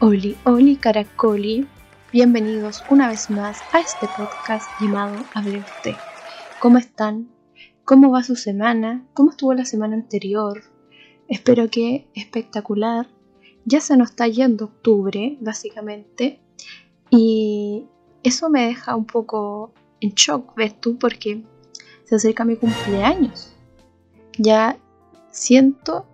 Oli, oli, caracoli. Bienvenidos una vez más a este podcast llamado Hable Usted. ¿Cómo están? ¿Cómo va su semana? ¿Cómo estuvo la semana anterior? Espero que espectacular. Ya se nos está yendo octubre, básicamente. Y eso me deja un poco en shock, ¿ves tú? Porque se acerca mi cumpleaños. Ya siento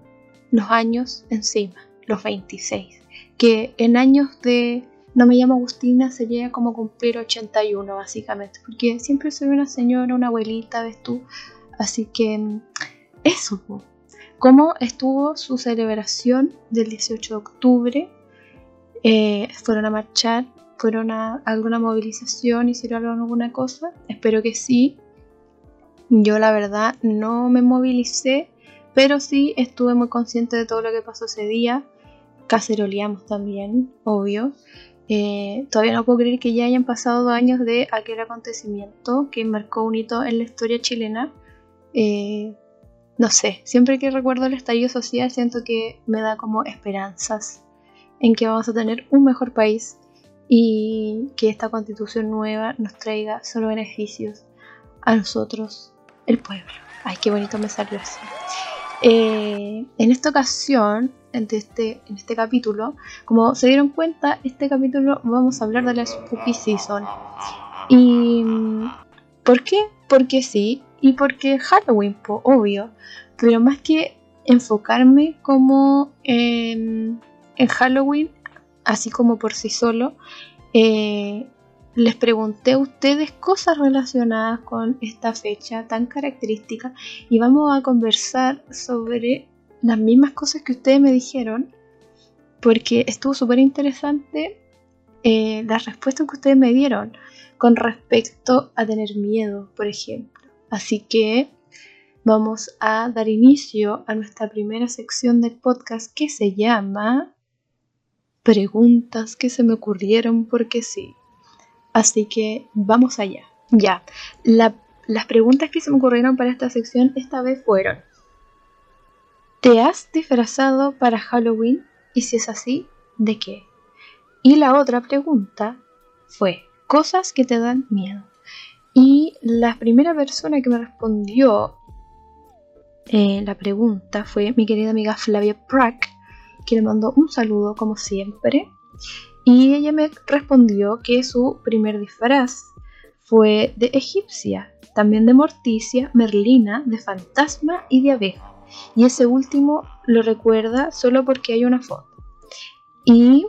los años encima, los 26 que en años de no me llamo Agustina sería como cumplir 81 básicamente, porque siempre soy una señora, una abuelita, ves tú. Así que eso. ¿Cómo estuvo su celebración del 18 de octubre? Eh, ¿Fueron a marchar? ¿Fueron a alguna movilización? ¿Hicieron alguna cosa? Espero que sí. Yo la verdad no me movilicé, pero sí estuve muy consciente de todo lo que pasó ese día caceroleamos también, obvio. Eh, todavía no puedo creer que ya hayan pasado dos años de aquel acontecimiento que marcó un hito en la historia chilena. Eh, no sé, siempre que recuerdo el estallido social siento que me da como esperanzas en que vamos a tener un mejor país y que esta constitución nueva nos traiga solo beneficios a nosotros, el pueblo. Ay, qué bonito me salió así. Eh, en esta ocasión en este, en este capítulo. Como se dieron cuenta, este capítulo vamos a hablar de la Spooky Season. ¿Y por qué? Porque sí, y porque Halloween, obvio. Pero más que enfocarme como en Halloween, así como por sí solo, eh, les pregunté a ustedes cosas relacionadas con esta fecha tan característica y vamos a conversar sobre las mismas cosas que ustedes me dijeron, porque estuvo súper interesante eh, las respuestas que ustedes me dieron con respecto a tener miedo, por ejemplo. Así que vamos a dar inicio a nuestra primera sección del podcast que se llama Preguntas que se me ocurrieron porque sí. Así que vamos allá. Ya, las preguntas que se me ocurrieron para esta sección esta vez fueron ¿Te has disfrazado para Halloween? Y si es así, ¿de qué? Y la otra pregunta fue, cosas que te dan miedo. Y la primera persona que me respondió eh, la pregunta fue mi querida amiga Flavia Prack, que le mandó un saludo como siempre. Y ella me respondió que su primer disfraz fue de egipcia, también de morticia, merlina, de fantasma y de abeja y ese último lo recuerda solo porque hay una foto. Y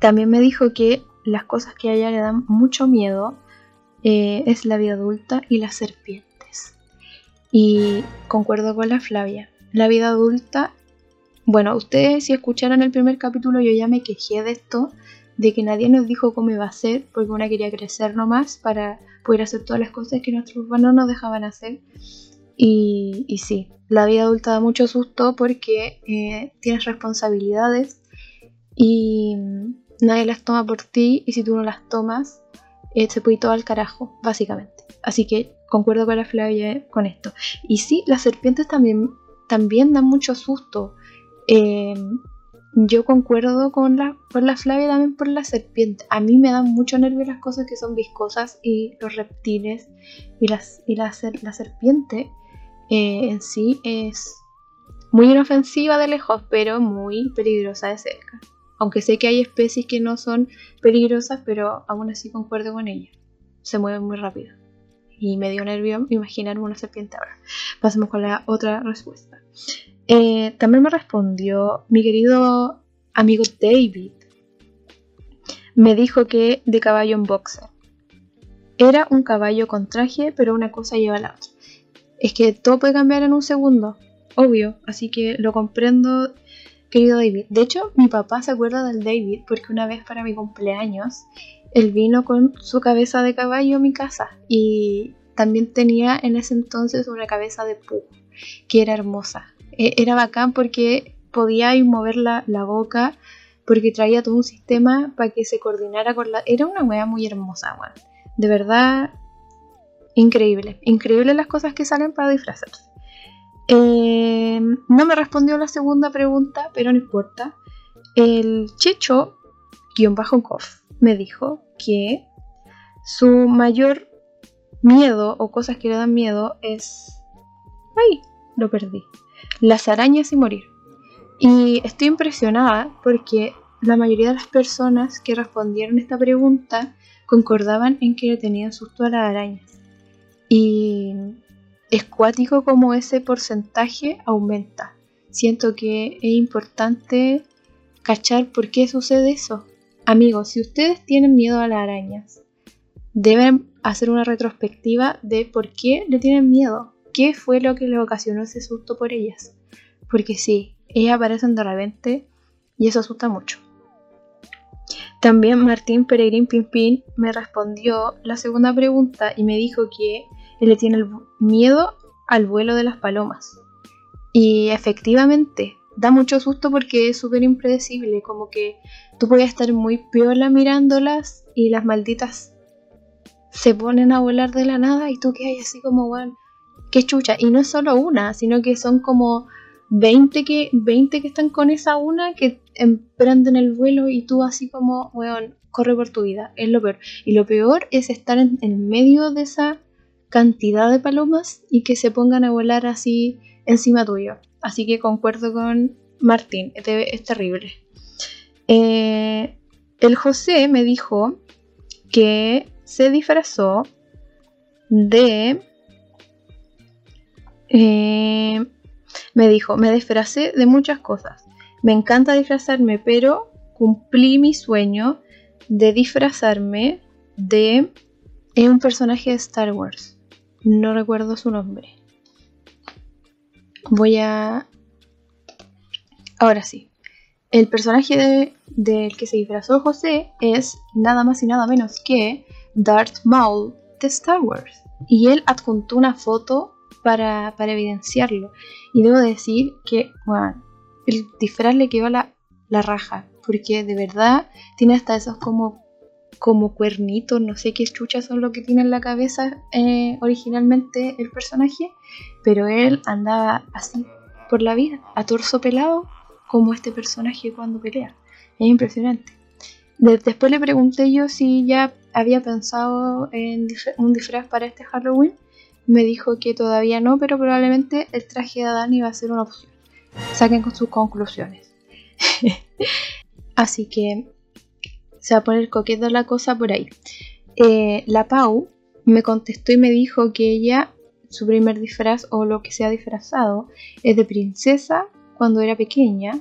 también me dijo que las cosas que a ella le dan mucho miedo eh, es la vida adulta y las serpientes. Y concuerdo con la Flavia. La vida adulta, bueno, ustedes si escucharon el primer capítulo yo ya me quejé de esto, de que nadie nos dijo cómo iba a ser, porque una quería crecer nomás para poder hacer todas las cosas que nuestros hermanos nos dejaban hacer. Y, sí, la vida adulta da mucho susto porque eh, tienes responsabilidades y nadie las toma por ti y si tú no las tomas eh, se puede ir todo al carajo, básicamente. Así que concuerdo con la Flavia con esto. Y sí, las serpientes también, también dan mucho susto. Eh, yo concuerdo con la, con la Flavia también por la serpiente. A mí me dan mucho nervio las cosas que son viscosas y los reptiles y, las, y la, la serpiente eh, en sí es muy inofensiva de lejos, pero muy peligrosa de cerca. Aunque sé que hay especies que no son peligrosas, pero aún así concuerdo con ella. Se mueven muy rápido. Y me dio nervio imaginar una serpiente ahora. Pasemos con la otra respuesta. Eh, también me respondió mi querido amigo David. Me dijo que de caballo en boxer. Era un caballo con traje, pero una cosa lleva a la otra es que todo puede cambiar en un segundo, obvio, así que lo comprendo, querido David. De hecho, mi papá se acuerda del David porque una vez para mi cumpleaños, él vino con su cabeza de caballo a mi casa y también tenía en ese entonces una cabeza de pug, que era hermosa. E, era bacán porque podía mover la, boca, porque traía todo un sistema para que se coordinara con la... Era una wea muy hermosa, weón. De verdad, Increíble, increíble las cosas que salen para disfrazarse. Eh, no me respondió la segunda pregunta, pero no importa. el Checho, guion me dijo que su mayor miedo o cosas que le dan miedo es... ¡Ay! Lo perdí. Las arañas y morir. Y estoy impresionada porque la mayoría de las personas que respondieron esta pregunta concordaban en que le tenían susto a las arañas. Y es cuático como ese porcentaje aumenta. Siento que es importante cachar por qué sucede eso. Amigos, si ustedes tienen miedo a las arañas, deben hacer una retrospectiva de por qué le tienen miedo, qué fue lo que les ocasionó ese susto por ellas. Porque sí, ellas aparecen de repente y eso asusta mucho. También Martín Peregrín Pimpín me respondió la segunda pregunta y me dijo que él le tiene miedo al vuelo de las palomas. Y efectivamente, da mucho susto porque es súper impredecible, como que tú puedes estar muy piola mirándolas y las malditas se ponen a volar de la nada y tú quedas así como, bueno, qué chucha. Y no es solo una, sino que son como 20 que, 20 que están con esa una que emprenden el vuelo y tú así como, weón, corre por tu vida. Es lo peor. Y lo peor es estar en, medio de esa cantidad de palomas y que se pongan a volar así encima tuyo. Así que concuerdo con Martín, es, terrible. Eh, el José me dijo que se disfrazó de... Eh, me dijo, me disfracé de muchas cosas. Me encanta disfrazarme, pero cumplí mi sueño de disfrazarme de un personaje de Star Wars. No recuerdo su nombre. Voy a... Ahora sí. El personaje del que se disfrazó José es nada más y nada menos que Darth Maul de Star Wars. Y él adjuntó una foto para, evidenciarlo. Y debo decir que, bueno, el disfraz le quedó la, la raja. Porque de verdad tiene hasta esos como, como cuernitos, no sé qué chuchas son lo que tiene en la cabeza eh, originalmente el personaje. Pero él andaba así por la vida, a torso pelado, como este personaje cuando pelea. Es impresionante. después le pregunté yo si ya había pensado en un disfraz para este Halloween. Me dijo que todavía no, pero probablemente el traje de Adán iba a ser una opción. Saquen con sus conclusiones. Así que se va a poner coqueto la cosa por ahí. Eh, la Pau me contestó y me dijo que ella, su primer disfraz o lo que se ha disfrazado, es de princesa cuando era pequeña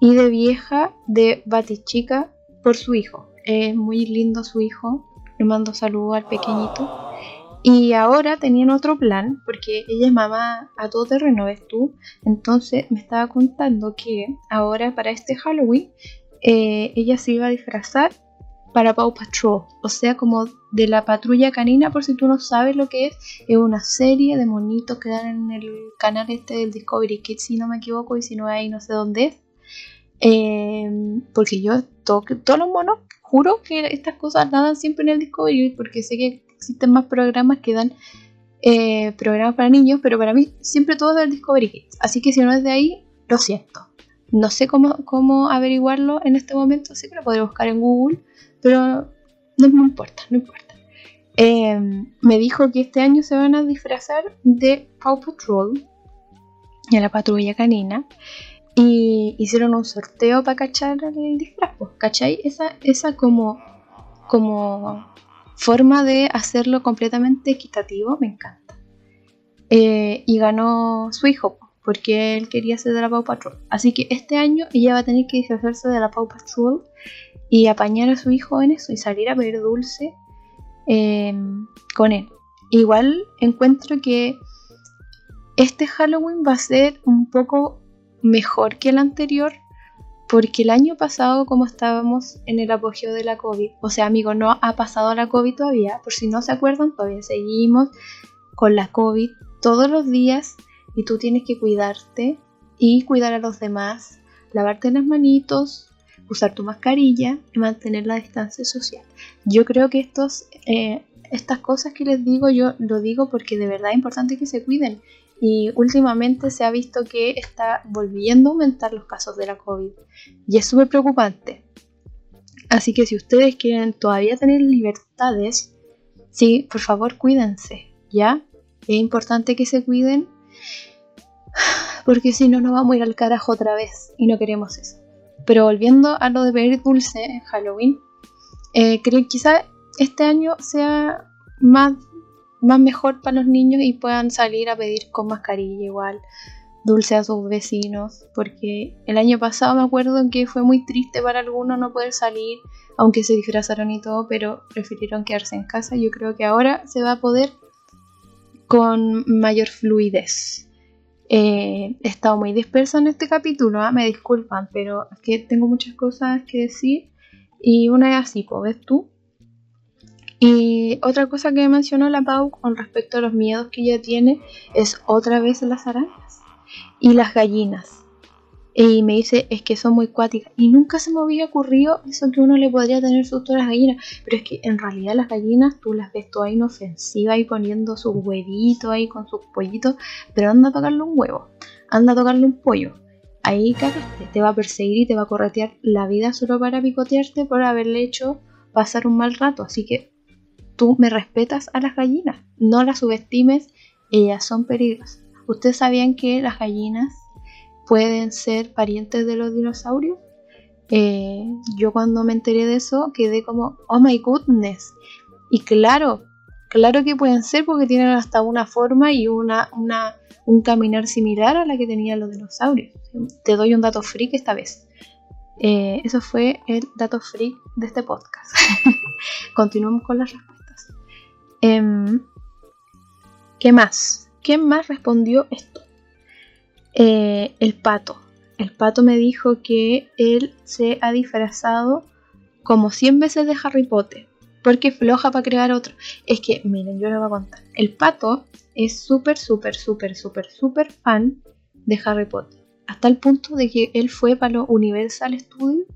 y de vieja de batichica por su hijo. Es muy lindo su hijo. Le mando saludos al pequeñito. Y ahora tenían otro plan, porque ella es mamá a todo terreno, ¿ves tú? Entonces me estaba contando que ahora para este Halloween eh, ella se iba a disfrazar para Paw Patrol, o sea, como de la patrulla canina, por si tú no sabes lo que es, es una serie de monitos que dan en el canal este del Discovery Kids, si no me equivoco, y si no hay, no sé dónde es. Eh, porque yo, todos los monos juro que estas cosas dan siempre en el Discovery porque sé que existen más programas que dan eh, programas para niños, pero para mí siempre todo es del Discovery Kids. Así que si no es de ahí, lo siento. No sé cómo, cómo averiguarlo en este momento, sé que lo podré buscar en Google, pero no me importa, no importa. Em, me dijo que este año se van a disfrazar de Paw Patrol, y la patrulla canina, y hicieron un sorteo para cachar el disfraz, pues, ¿cachai? Esa, esa como, como forma de hacerlo completamente equitativo me encanta. Eh, y ganó su hijo, porque él quería ser de la Paw Patrol. Así que este año ella va a tener que disfrazarse de la Paw Patrol y apañar a su hijo en eso y salir a pedir dulce em, con él. Igual encuentro que este Halloween va a ser un poco mejor que el anterior porque el año pasado como estábamos en el apogeo de la COVID, o sea amigo, no ha pasado la COVID todavía, por si no se acuerdan, todavía seguimos con la COVID todos los días y tú tienes que cuidarte y cuidar a los demás, lavarte las manitos, usar tu mascarilla y mantener la distancia social. Yo creo que estos, eh, estas cosas que les digo, yo lo digo porque de verdad es importante que se cuiden y últimamente se ha visto que está volviendo a aumentar los casos de la COVID y es súper preocupante. Así que si ustedes quieren todavía tener libertades, sí, por favor cuídense, ¿ya? Es importante que se cuiden porque si no nos vamos a ir al carajo otra vez y no queremos eso. Pero volviendo a lo de pedir dulce en Halloween, eh, creo que quizá este año sea más, más mejor para los niños y puedan salir a pedir con mascarilla igual dulce a sus vecinos, porque el año pasado me acuerdo que fue muy triste para algunos no poder salir, aunque se disfrazaron y todo, pero prefirieron quedarse en casa. Yo creo que ahora se va a poder con mayor fluidez. Eh, he estado muy dispersa en este capítulo, ¿ah? me disculpan, pero es que tengo muchas cosas que decir y una es así, ¿ves tú? Y otra cosa que mencionó la Pau con respecto a los miedos que ella tiene es otra vez las arañas y las gallinas. Y me dice, es que son muy cuáticas. Y nunca se me había ocurrido eso que uno le podría tener susto a las gallinas. Pero es que en realidad las gallinas tú las ves toda inofensivas y poniendo sus huevitos ahí con sus pollitos. Pero anda a tocarle un huevo, anda a tocarle un pollo. Ahí te va a perseguir y te va a corretear la vida solo para picotearte por haberle hecho pasar un mal rato. Así que tú me respetas a las gallinas, no las subestimes, ellas son peligrosas. ¿Ustedes sabían que las gallinas pueden ser parientes de los dinosaurios? Eh, yo cuando me enteré de eso quedé como, oh my goodness. Y claro, claro que pueden ser porque tienen hasta una forma y una, una, un caminar similar a la que tenían los dinosaurios. Te doy un dato freak esta vez. Eh, eso fue el dato freak de este podcast. Continuamos con las respuestas. Em, ¿Qué más? ¿Quién más respondió esto? Eh, el pato. El pato me dijo que él se ha disfrazado como 100 veces de Harry Potter. Porque floja para crear otro. Es que, miren, yo les voy a contar. El pato es súper, súper, súper, súper, súper fan de Harry Potter. Hasta el punto de que él fue para los Universal Studios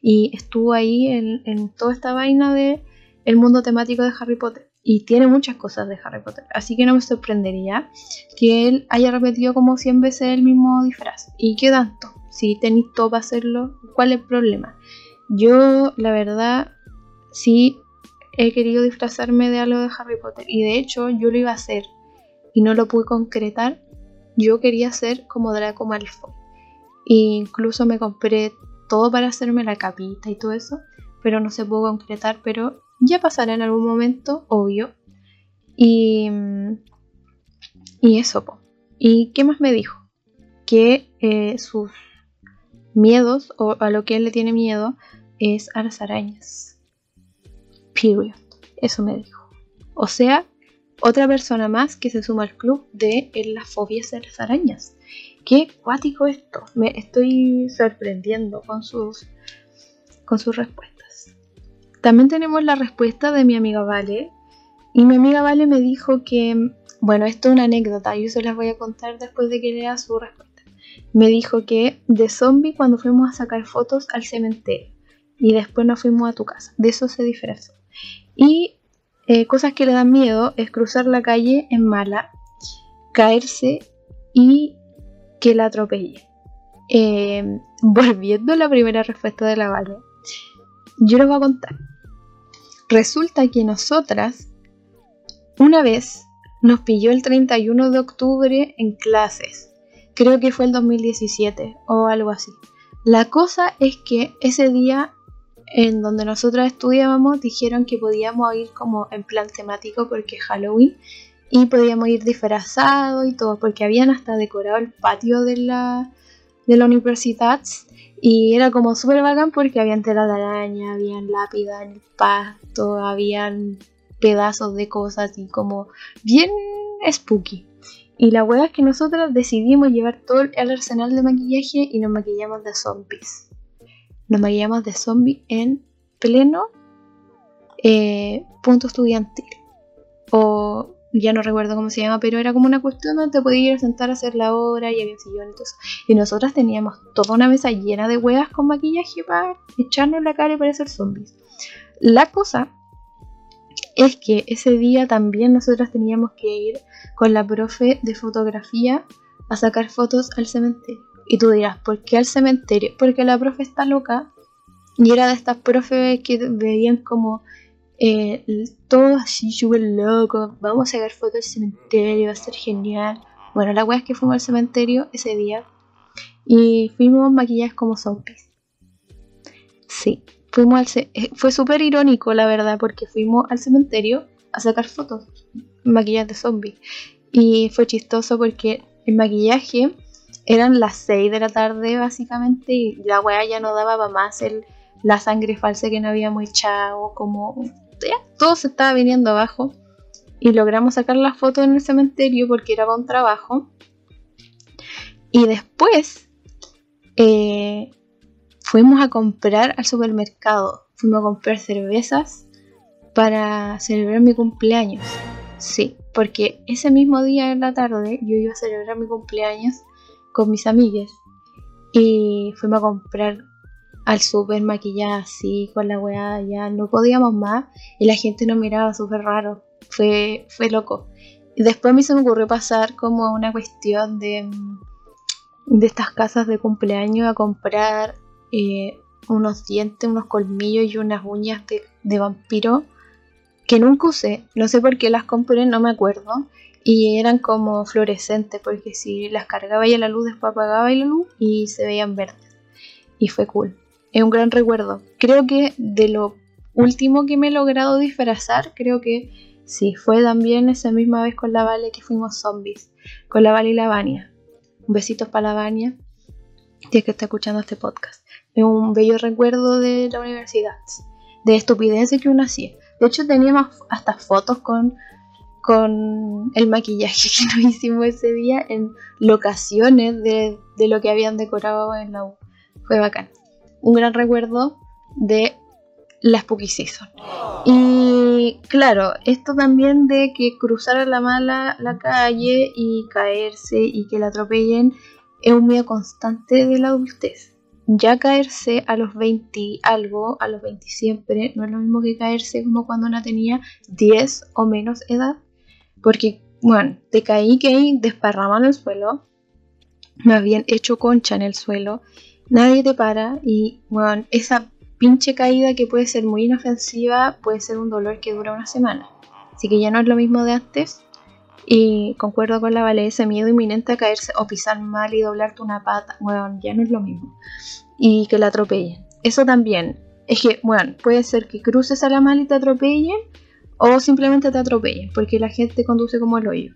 y estuvo ahí en, toda esta vaina de el mundo temático de Harry Potter y tiene muchas cosas de Harry Potter. Así que no me sorprendería que él haya repetido como 100 veces el mismo disfraz. ¿Y qué tanto? Si tenéis todo para hacerlo, ¿cuál es el problema? Yo, la verdad, sí he querido disfrazarme de algo de Harry Potter. Y de hecho, yo lo iba a hacer y no lo pude concretar. Yo quería ser como Draco Malfoy. E incluso me compré todo para hacerme la capita y todo eso. Pero no se pudo concretar. Pero ya pasará en algún momento, obvio. Y, y eso, ¿y qué más me dijo? Que eh, sus miedos, o a lo que él le tiene miedo, es a las arañas. Period. Eso me dijo. O sea, otra persona más que se suma al club de las fobias de las arañas. Qué cuático esto. Me estoy sorprendiendo con sus, con sus respuestas. También tenemos la respuesta de mi amiga Vale. Y mi amiga Vale me dijo que, bueno, esto es una anécdota, yo se las voy a contar después de que lea su respuesta. Me dijo que de zombie cuando fuimos a sacar fotos al cementerio y después nos fuimos a tu casa. De eso se diferenció. Y eh, cosas que le dan miedo es cruzar la calle en mala, caerse y que la atropelle. Eh, volviendo a la primera respuesta de la Vale, yo les voy a contar. Resulta que nosotras, una vez, nos pilló el 31 de octubre en clases. Creo que fue el 2017 o algo así. La cosa es que ese día en donde nosotras estudiábamos dijeron que podíamos ir como en plan temático porque es Halloween y podíamos ir disfrazados y todo porque habían hasta decorado el patio de la, de la universidad y era como súper bacán porque había tela de araña, habían lápidas en pasto, habían pedazos de cosas y como bien spooky. Y la hueá es que nosotras decidimos llevar todo el arsenal de maquillaje y nos maquillamos de zombies. Nos maquillamos de zombies en pleno eh, punto estudiantil. O ya no recuerdo cómo se llama, pero era como una cuestión donde te podías ir a sentar a hacer la obra y había sillón y todo eso. Y nosotras teníamos toda una mesa llena de huevas con maquillaje para echarnos la cara y parecer zombies. La cosa es que ese día también nosotros teníamos que ir con la profe de fotografía a sacar fotos al cementerio. Y tú dirás, ¿por qué al cementerio? Porque la profe está loca y era de estas profes que veían como eh, todo así súper loco, vamos a sacar fotos al cementerio, va a ser genial. Bueno, la wea es que fuimos al cementerio ese día y fuimos maquilladas como zombies. Sí, fuimos al eh, fue súper irónico la verdad porque fuimos al cementerio a sacar fotos maquilladas de zombies y fue chistoso porque el maquillaje eran las 6 de la tarde básicamente y la wea ya no daba más el, la sangre falsa que no habíamos echado como todo se estaba viniendo abajo y logramos sacar la foto en el cementerio porque era un trabajo. Y después eh, fuimos a comprar al supermercado, fuimos a comprar cervezas para celebrar mi cumpleaños. Sí, porque ese mismo día en la tarde yo iba a celebrar mi cumpleaños con mis amigas y fuimos a comprar al súper maquillada así, con la weá, ya no podíamos más y la gente nos miraba súper raro, fue, fue loco. Después a mí se me ocurrió pasar como una cuestión de, de estas casas de cumpleaños a comprar eh, unos dientes, unos colmillos y unas uñas de, de vampiro que nunca usé, no sé por qué las compré, no me acuerdo. Y eran como fluorescentes, porque si las cargaba y a la luz, después apagaba y la luz y se veían verdes. Y fue cool es un gran recuerdo. Creo que de lo último que me he logrado disfrazar, creo que sí, fue también esa misma vez con la Vale que fuimos zombies, con la Vale y la Vania. Un besito para la Vania, si es que está escuchando este podcast. Es un bello recuerdo de la universidad, de estupideces que uno hacía. De hecho, teníamos hasta fotos con, el maquillaje que nos hicimos ese día en locaciones de, de lo que habían decorado en la U. Fue bacán un gran recuerdo de la Spooky Season. Y claro, esto también de que cruzar a la mala la calle y caerse y que la atropellen es un miedo constante de la adultez. Ya caerse a los 20 algo, a los 20 siempre, no es lo mismo que caerse como cuando una tenía 10 o menos edad. Porque, bueno, te caí que desparramado en el suelo, me habían hecho concha en el suelo nadie te para y bueno, esa pinche caída que puede ser muy inofensiva puede ser un dolor que dura una semana. Así que ya no es lo mismo de antes. Y concuerdo con la Vale, ese miedo inminente a caerse o pisar mal y doblarte una pata, bueno, ya no es lo mismo. Y que la atropellen. Eso también. Es que, bueno, puede ser que cruces a la mala y te atropellen o simplemente te atropellen, porque la gente conduce como el hoyo.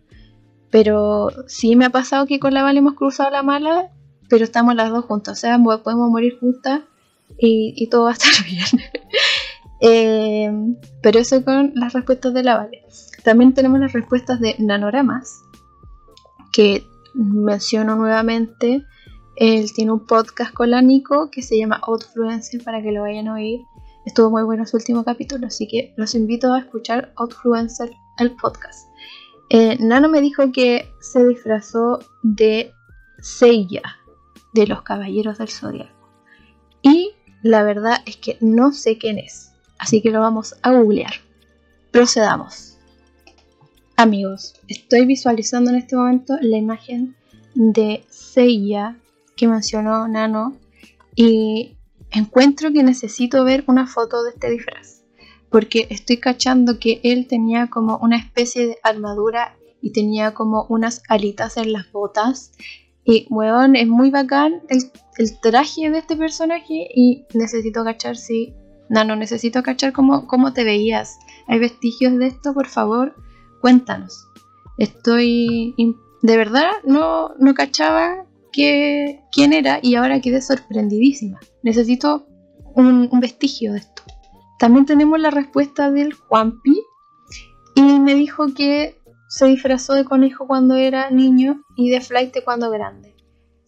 Pero sí me ha pasado que con la Vale hemos cruzado la mala pero estamos las dos juntas, o sea, podemos morir juntas y, todo va a estar bien. Eh, pero eso con las respuestas de la Vale. También tenemos las respuestas de Nanoramas, que menciono nuevamente. Él tiene un podcast con que se llama Outfluencer para que lo vayan a oír. Estuvo muy bueno su último capítulo, así que los invito a escuchar Outfluencer, el podcast. Eh, Nano me dijo que se disfrazó de Seiya, de los Caballeros del Zodiaco. Y la verdad es que no sé quién es, así que lo vamos a googlear. Procedamos. Amigos, estoy visualizando en este momento la imagen de Seiya que mencionó Nano y encuentro que necesito ver una foto de este disfraz porque estoy cachando que él tenía como una especie de armadura y tenía como unas alitas en las botas y, weón, es muy bacán el, traje de este personaje y necesito cachar si... No, no, necesito cachar cómo, cómo te veías. ¿Hay vestigios de esto? Por favor, cuéntanos. Estoy... De verdad, no, no cachaba que, quién era y ahora quedé sorprendidísima. Necesito un, un vestigio de esto. También tenemos la respuesta del Juanpi y me dijo que se disfrazó de conejo cuando era niño y de flight cuando grande.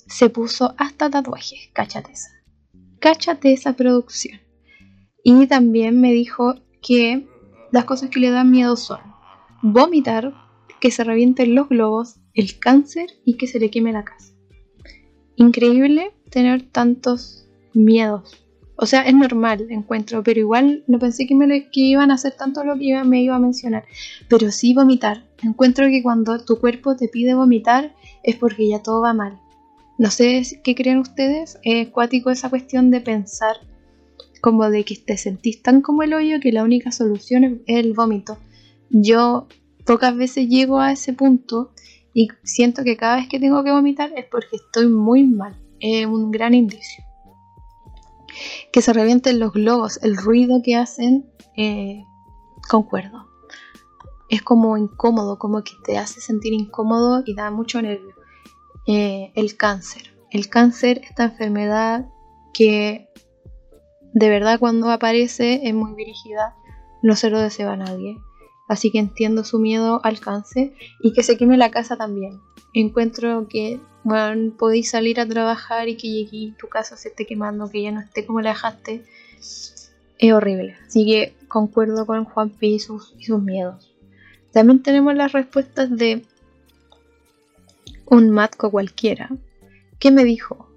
Se puso hasta tatuajes, cáchate esa. Cáchate esa producción. Y también me dijo que las cosas que le dan miedo son vomitar, que se revienten los globos, el cáncer y que se le queme la casa. Increíble tener tantos miedos. O sea, es normal, encuentro, pero igual no pensé que, me que iban a hacer tanto lo que me iba a mencionar. Pero sí vomitar. Encuentro que cuando tu cuerpo te pide vomitar es porque ya todo va mal. No sé qué creen ustedes. Es cuático esa cuestión de pensar como de que te sentís tan como el hoyo que la única solución es el vómito. Yo pocas veces llego a ese punto y siento que cada vez que tengo que vomitar es porque estoy muy mal. Es un gran indicio que se revienten los globos, el ruido que hacen, eh, concuerdo. Es como incómodo, como que te hace sentir incómodo y da mucho nervio. Eh, el cáncer. El cáncer, esta enfermedad que de verdad cuando aparece es muy dirigida, no se lo desea a nadie. Así que entiendo su miedo al cáncer y que se queme la casa también. Encuentro que bueno, podéis salir a trabajar y que llegue tu casa se esté quemando, que ya no esté como la dejaste, es horrible. Así que concuerdo con Juan P y sus, y sus miedos. También tenemos las respuestas de un matco cualquiera, que me dijo,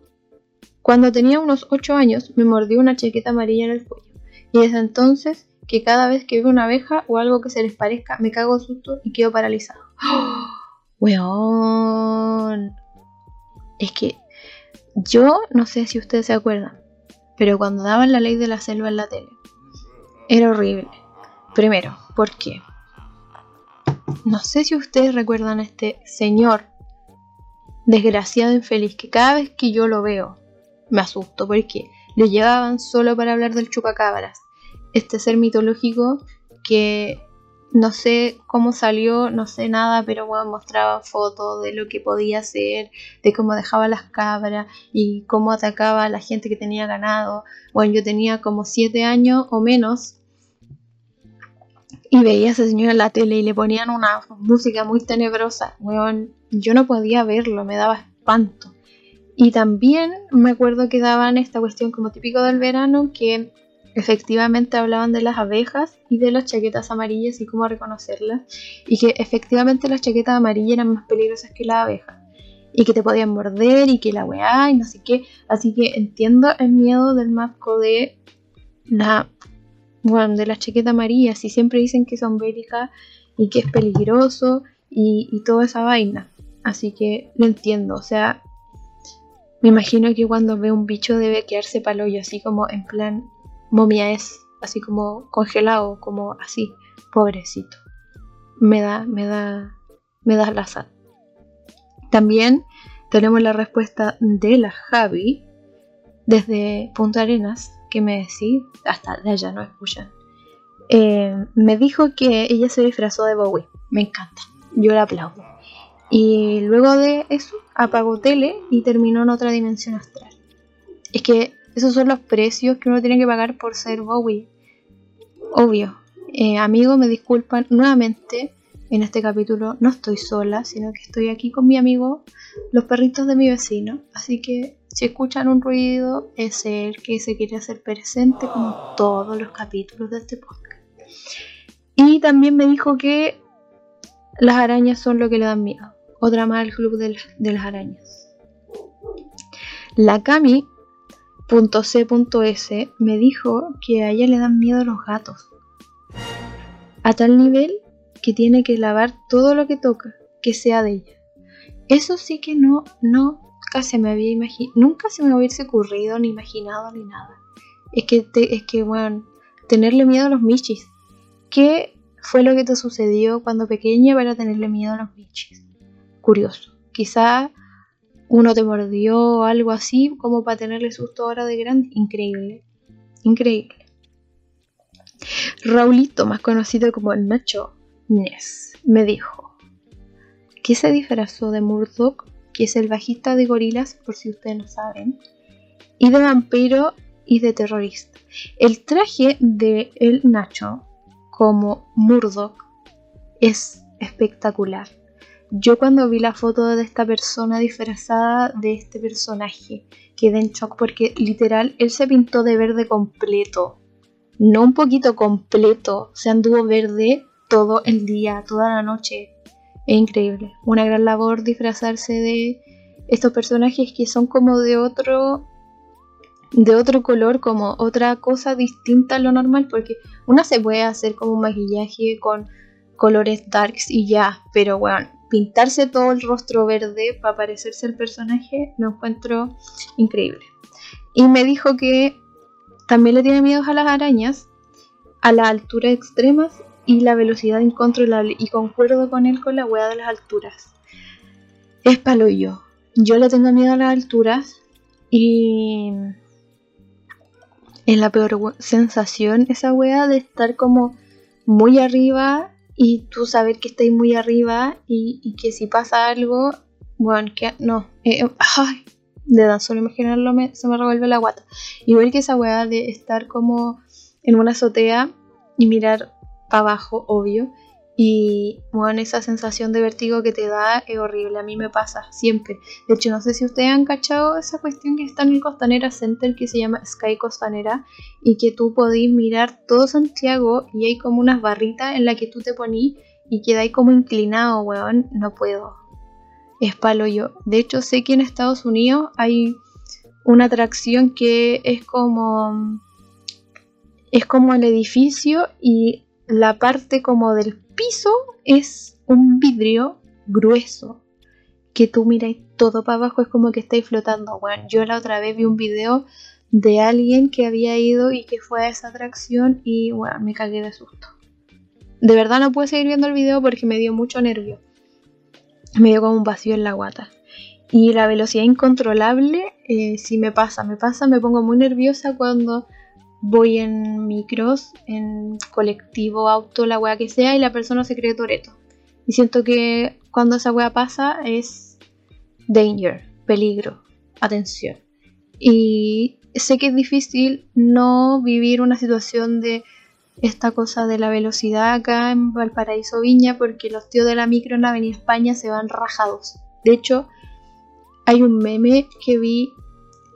cuando tenía unos 8 años me mordió una chaqueta amarilla en el cuello, y desde entonces que cada vez que veo una abeja o algo que se les parezca me cago de susto y quedo paralizado. ¡Oh! Es que yo no sé si ustedes se acuerdan, pero cuando daban la ley de la selva en la tele, era horrible. Primero, ¿por qué? No sé si ustedes recuerdan a este señor desgraciado infeliz que cada vez que yo lo veo me asusto porque lo llevaban solo para hablar del chupacabras, este ser mitológico que no sé cómo salió, no sé nada, pero bueno, mostraba fotos de lo que podía hacer, de cómo dejaba las cabras y cómo atacaba a la gente que tenía ganado. Bueno, yo tenía como 7 años o menos y veía a ese señor en la tele y le ponían una música muy tenebrosa. Bueno, yo no podía verlo, me daba espanto. Y también me acuerdo que daban esta cuestión como típico del verano que efectivamente hablaban de las abejas y de las chaquetas amarillas y cómo reconocerlas. Y que efectivamente las chaquetas amarillas eran más peligrosas que las abejas. Y que te podían morder y que la weá y no sé qué. Así que entiendo el miedo del masco de la, bueno, de las chaquetas amarillas. Y siempre dicen que son bélicas y que es peligroso y, y toda esa vaina. Así que lo entiendo. O sea, me imagino que cuando ve un bicho debe quedarse hoyo así como en plan, momia es, así como congelado, como así, pobrecito. Me da, me da, me da la sal. También tenemos la respuesta de la Javi desde Punta Arenas, que me decía, hasta de allá no escuchan. Eh, me dijo que ella se disfrazó de Bowie. Me encanta, yo la aplaudo. Y luego de eso apagó tele y terminó en otra dimensión astral. Es que esos son los precios que uno tiene que pagar por ser Bowie. Obvio. Eh, amigo, me disculpan nuevamente. En este capítulo no estoy sola, sino que estoy aquí con mi amigo, los perritos de mi vecino. Así que si escuchan un ruido, es el que se quiere hacer presente como todos los capítulos de este podcast. Y también me dijo que las arañas son lo que le dan miedo. Otra más al club de, de las arañas. La Cami .c.s me dijo que a ella le dan miedo los gatos. A tal nivel que tiene que lavar todo lo que toca, que sea de ella. Eso sí que no, no, casi me había imaginado, nunca se me hubiese ocurrido, ni imaginado, ni nada. Es que, es que, bueno, tenerle miedo a los michis. ¿Qué fue lo que te sucedió cuando pequeña para tenerle miedo a los michis? Curioso. Quizá uno te mordió algo así como para tenerle susto ahora de grande. Increíble. Increíble. Raulito, más conocido como el Nacho Ness, me dijo que se disfrazó de Murdoch, que es el bajista de gorilas, por si ustedes no saben, y de vampiro y de terrorista. El traje de el Nacho como Murdoch es espectacular. Yo cuando vi la foto de esta persona disfrazada de este personaje quedé en shock porque literal él se pintó de verde completo. No un poquito completo, se anduvo verde todo el día, toda la noche. Es increíble. Una gran labor disfrazarse de estos personajes que son como de otro de otro color, como otra cosa distinta a lo normal, porque una se puede hacer como un maquillaje con colores darks y ya, pero bueno, pintarse todo el rostro verde para parecerse el personaje lo encuentro increíble. Y me dijo que también le tiene miedo a las arañas, a las alturas extremas y la velocidad incontrolable. Y concuerdo con él con la wea de las alturas. Es palo yo. Yo le tengo miedo a las alturas y es la peor sensación esa wea de estar como muy arriba y tú saber que estáis muy arriba y, que si pasa algo, bueno, que no, eh, eh, ay, de tan solo imaginarlo me, se me revuelve la guata. Igual que esa weá de estar como en una azotea y mirar para abajo, obvio, y bueno, esa sensación de vértigo que te da es horrible. A mí me pasa siempre. De hecho, no sé si ustedes han cachado esa cuestión que está en el Costanera Center que se llama Sky Costanera y que tú podís mirar todo Santiago y hay como unas barritas en las que tú te ponís y quedáis como inclinado, weón. No puedo. Es palo yo. De hecho, sé que en Estados Unidos hay una atracción que es como. Es como el edificio y la parte como del piso es un vidrio grueso que tú miras todo para abajo, es como que estáis flotando. Bueno, yo la otra vez vi un video de alguien que había ido y que fue a esa atracción y bueno, me cagué de susto. De verdad no pude seguir viendo el video porque me dio mucho nervio. Me dio como un vacío en la guata. Y la velocidad incontrolable, eh, si me pasa, me pasa, me pongo muy nerviosa cuando voy en micros, en colectivo, auto, la weá que sea, y la persona se cree Toreto. Y siento que cuando esa weá pasa es danger, peligro, atención. Y sé que es difícil no vivir una situación de esta cosa de la velocidad acá en Valparaíso Viña porque los tíos de la micro en Avenida España se van rajados. De hecho, hay un meme que vi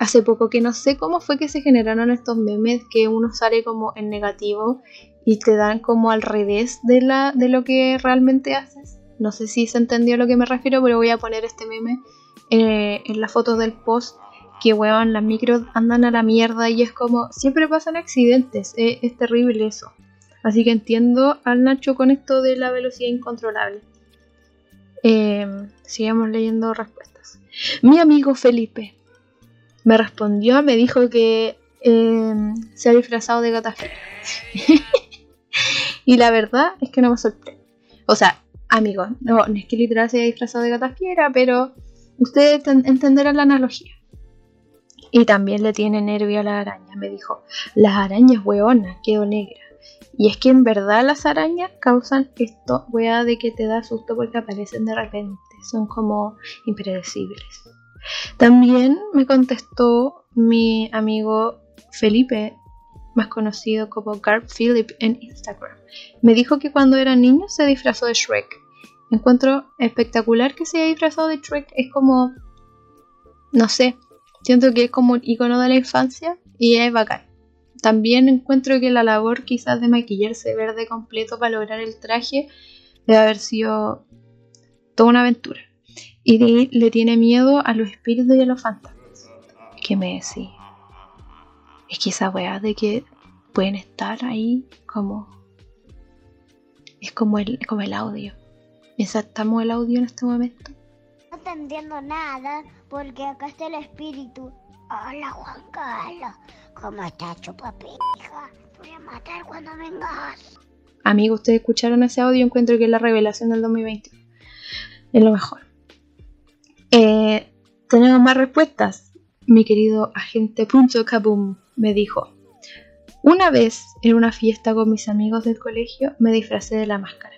hace poco que no sé cómo fue que se generaron estos memes que uno sale como en negativo y te dan como al revés de, la, de lo que realmente haces. No sé si se entendió a lo que me refiero, pero voy a poner este meme eh, en las fotos del post. Que weón, las micros andan a la mierda y es como, siempre pasan accidentes, eh, es terrible eso. Así que entiendo al Nacho con esto de la velocidad incontrolable. Eh, sigamos leyendo respuestas. Mi amigo Felipe me respondió, me dijo que em, se ha disfrazado de gata y la verdad es que no me sorprende. O sea, amigos, no, es que literal se haya disfrazado de gata pero ustedes entenderán la analogía. Y también le tiene nervio a la araña. Me dijo, las arañas hueonas, quedó negra. Y es que en verdad las arañas causan esto, wea, de que te da susto porque aparecen de repente. Son como impredecibles. También me contestó mi amigo Felipe, más conocido como Garb Philip en Instagram. Me dijo que cuando era niño se disfrazó de Shrek. Encuentro espectacular que se haya disfrazado de Shrek. Es como, no sé, siento que es como un icono de la infancia y es bacán. También encuentro que la labor quizás de maquillarse verde completo para lograr el traje debe haber sido toda una aventura y le tiene miedo a los espíritus y a los fantasmas. ¿Qué me decís? Es que esa weá de que pueden estar ahí como. Es como el, como el audio. Exactamos el audio en este momento. No te entiendo nada porque acá está el espíritu. Hola Juan Carlos, ¿cómo estás, chupapija? Te voy a matar cuando vengas. Amigos, ustedes escucharon ese audio, encuentro que es la revelación del 2020. Es lo mejor. Eh, tenemos más respuestas. Mi querido agente Punto Kaboom me dijo: Una vez en una fiesta con mis amigos del colegio me disfracé de la máscara.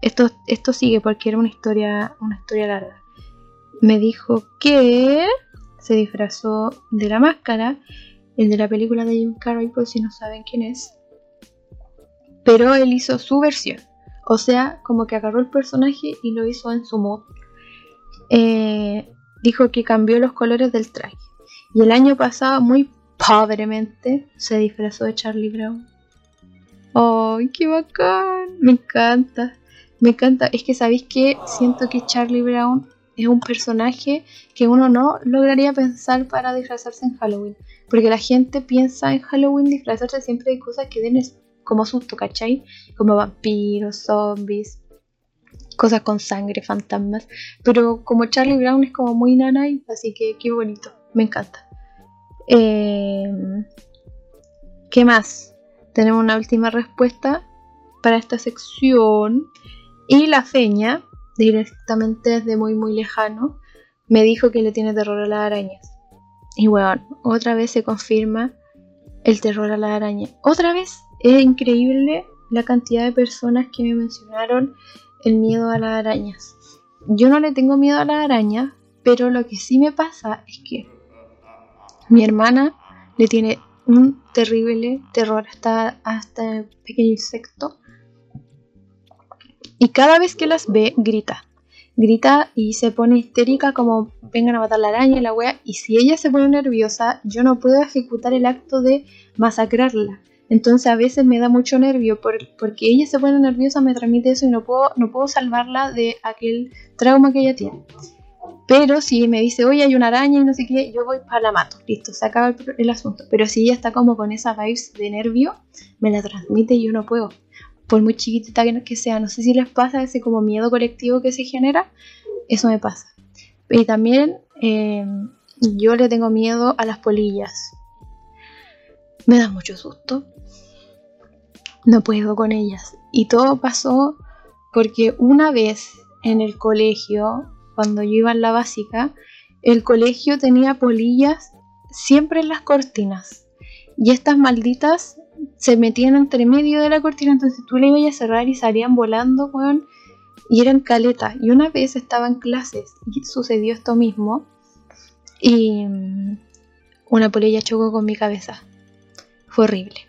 Esto, esto sigue porque era una historia, una historia larga. Me dijo que se disfrazó de la máscara, el de la película de Jim Carrey, por si no saben quién es. Pero él hizo su versión. O sea, como que agarró el personaje y lo hizo en su mod eh, dijo que cambió los colores del traje. Y el año pasado, muy pobremente, se disfrazó de Charlie Brown. ¡Ay, qué bacán! Me encanta. Me encanta. Es que sabéis que siento que Charlie Brown es un personaje que uno no lograría pensar para disfrazarse en Halloween. Porque la gente piensa en Halloween disfrazarse siempre de cosas que den como susto, ¿cachai? Como vampiros, zombies, cosas con sangre, fantasmas. Pero como Charlie Brown es como muy nanay, así que qué bonito, me encanta. Eh, ¿Qué más? Tenemos una última respuesta para esta sección. Y la feña, directamente desde muy muy lejano, me dijo que le tiene terror a las arañas. Y bueno, otra vez se confirma el terror a la araña. Otra vez es increíble la cantidad de personas que me mencionaron el miedo a las arañas. Yo no le tengo miedo a las arañas, pero lo que sí me pasa es que mi hermana le tiene un terrible terror hasta, hasta el pequeño insecto. Y cada vez que las ve, grita. Grita y se pone histérica como vengan a matar la araña y la wea. Y si ella se pone nerviosa, yo no puedo ejecutar el acto de masacrarla. Entonces a veces me da mucho nervio porque ella se pone nerviosa, me transmite eso y no puedo, no puedo salvarla de aquel trauma que ella tiene. Pero si me dice, oye, hay una araña y no sé qué, yo voy para la mato. Listo, se acaba el, asunto. Pero si ella está como con esa vibes de nervio, me la transmite y yo no puedo. Por muy chiquitita que sea, no sé si les pasa ese como miedo colectivo que se genera. Eso me pasa. Y también eh, yo le tengo miedo a las polillas. Me da mucho susto no puedo con ellas. Y todo pasó porque una vez en el colegio, cuando yo iba en la básica, el colegio tenía polillas siempre en las cortinas. Y estas malditas se metían entre medio de la cortina, entonces tú le ibas a cerrar y salían volando, weón, y eran caletas. Y una vez estaba en clases y sucedió esto mismo, y mm, una polilla chocó con mi cabeza. Fue horrible.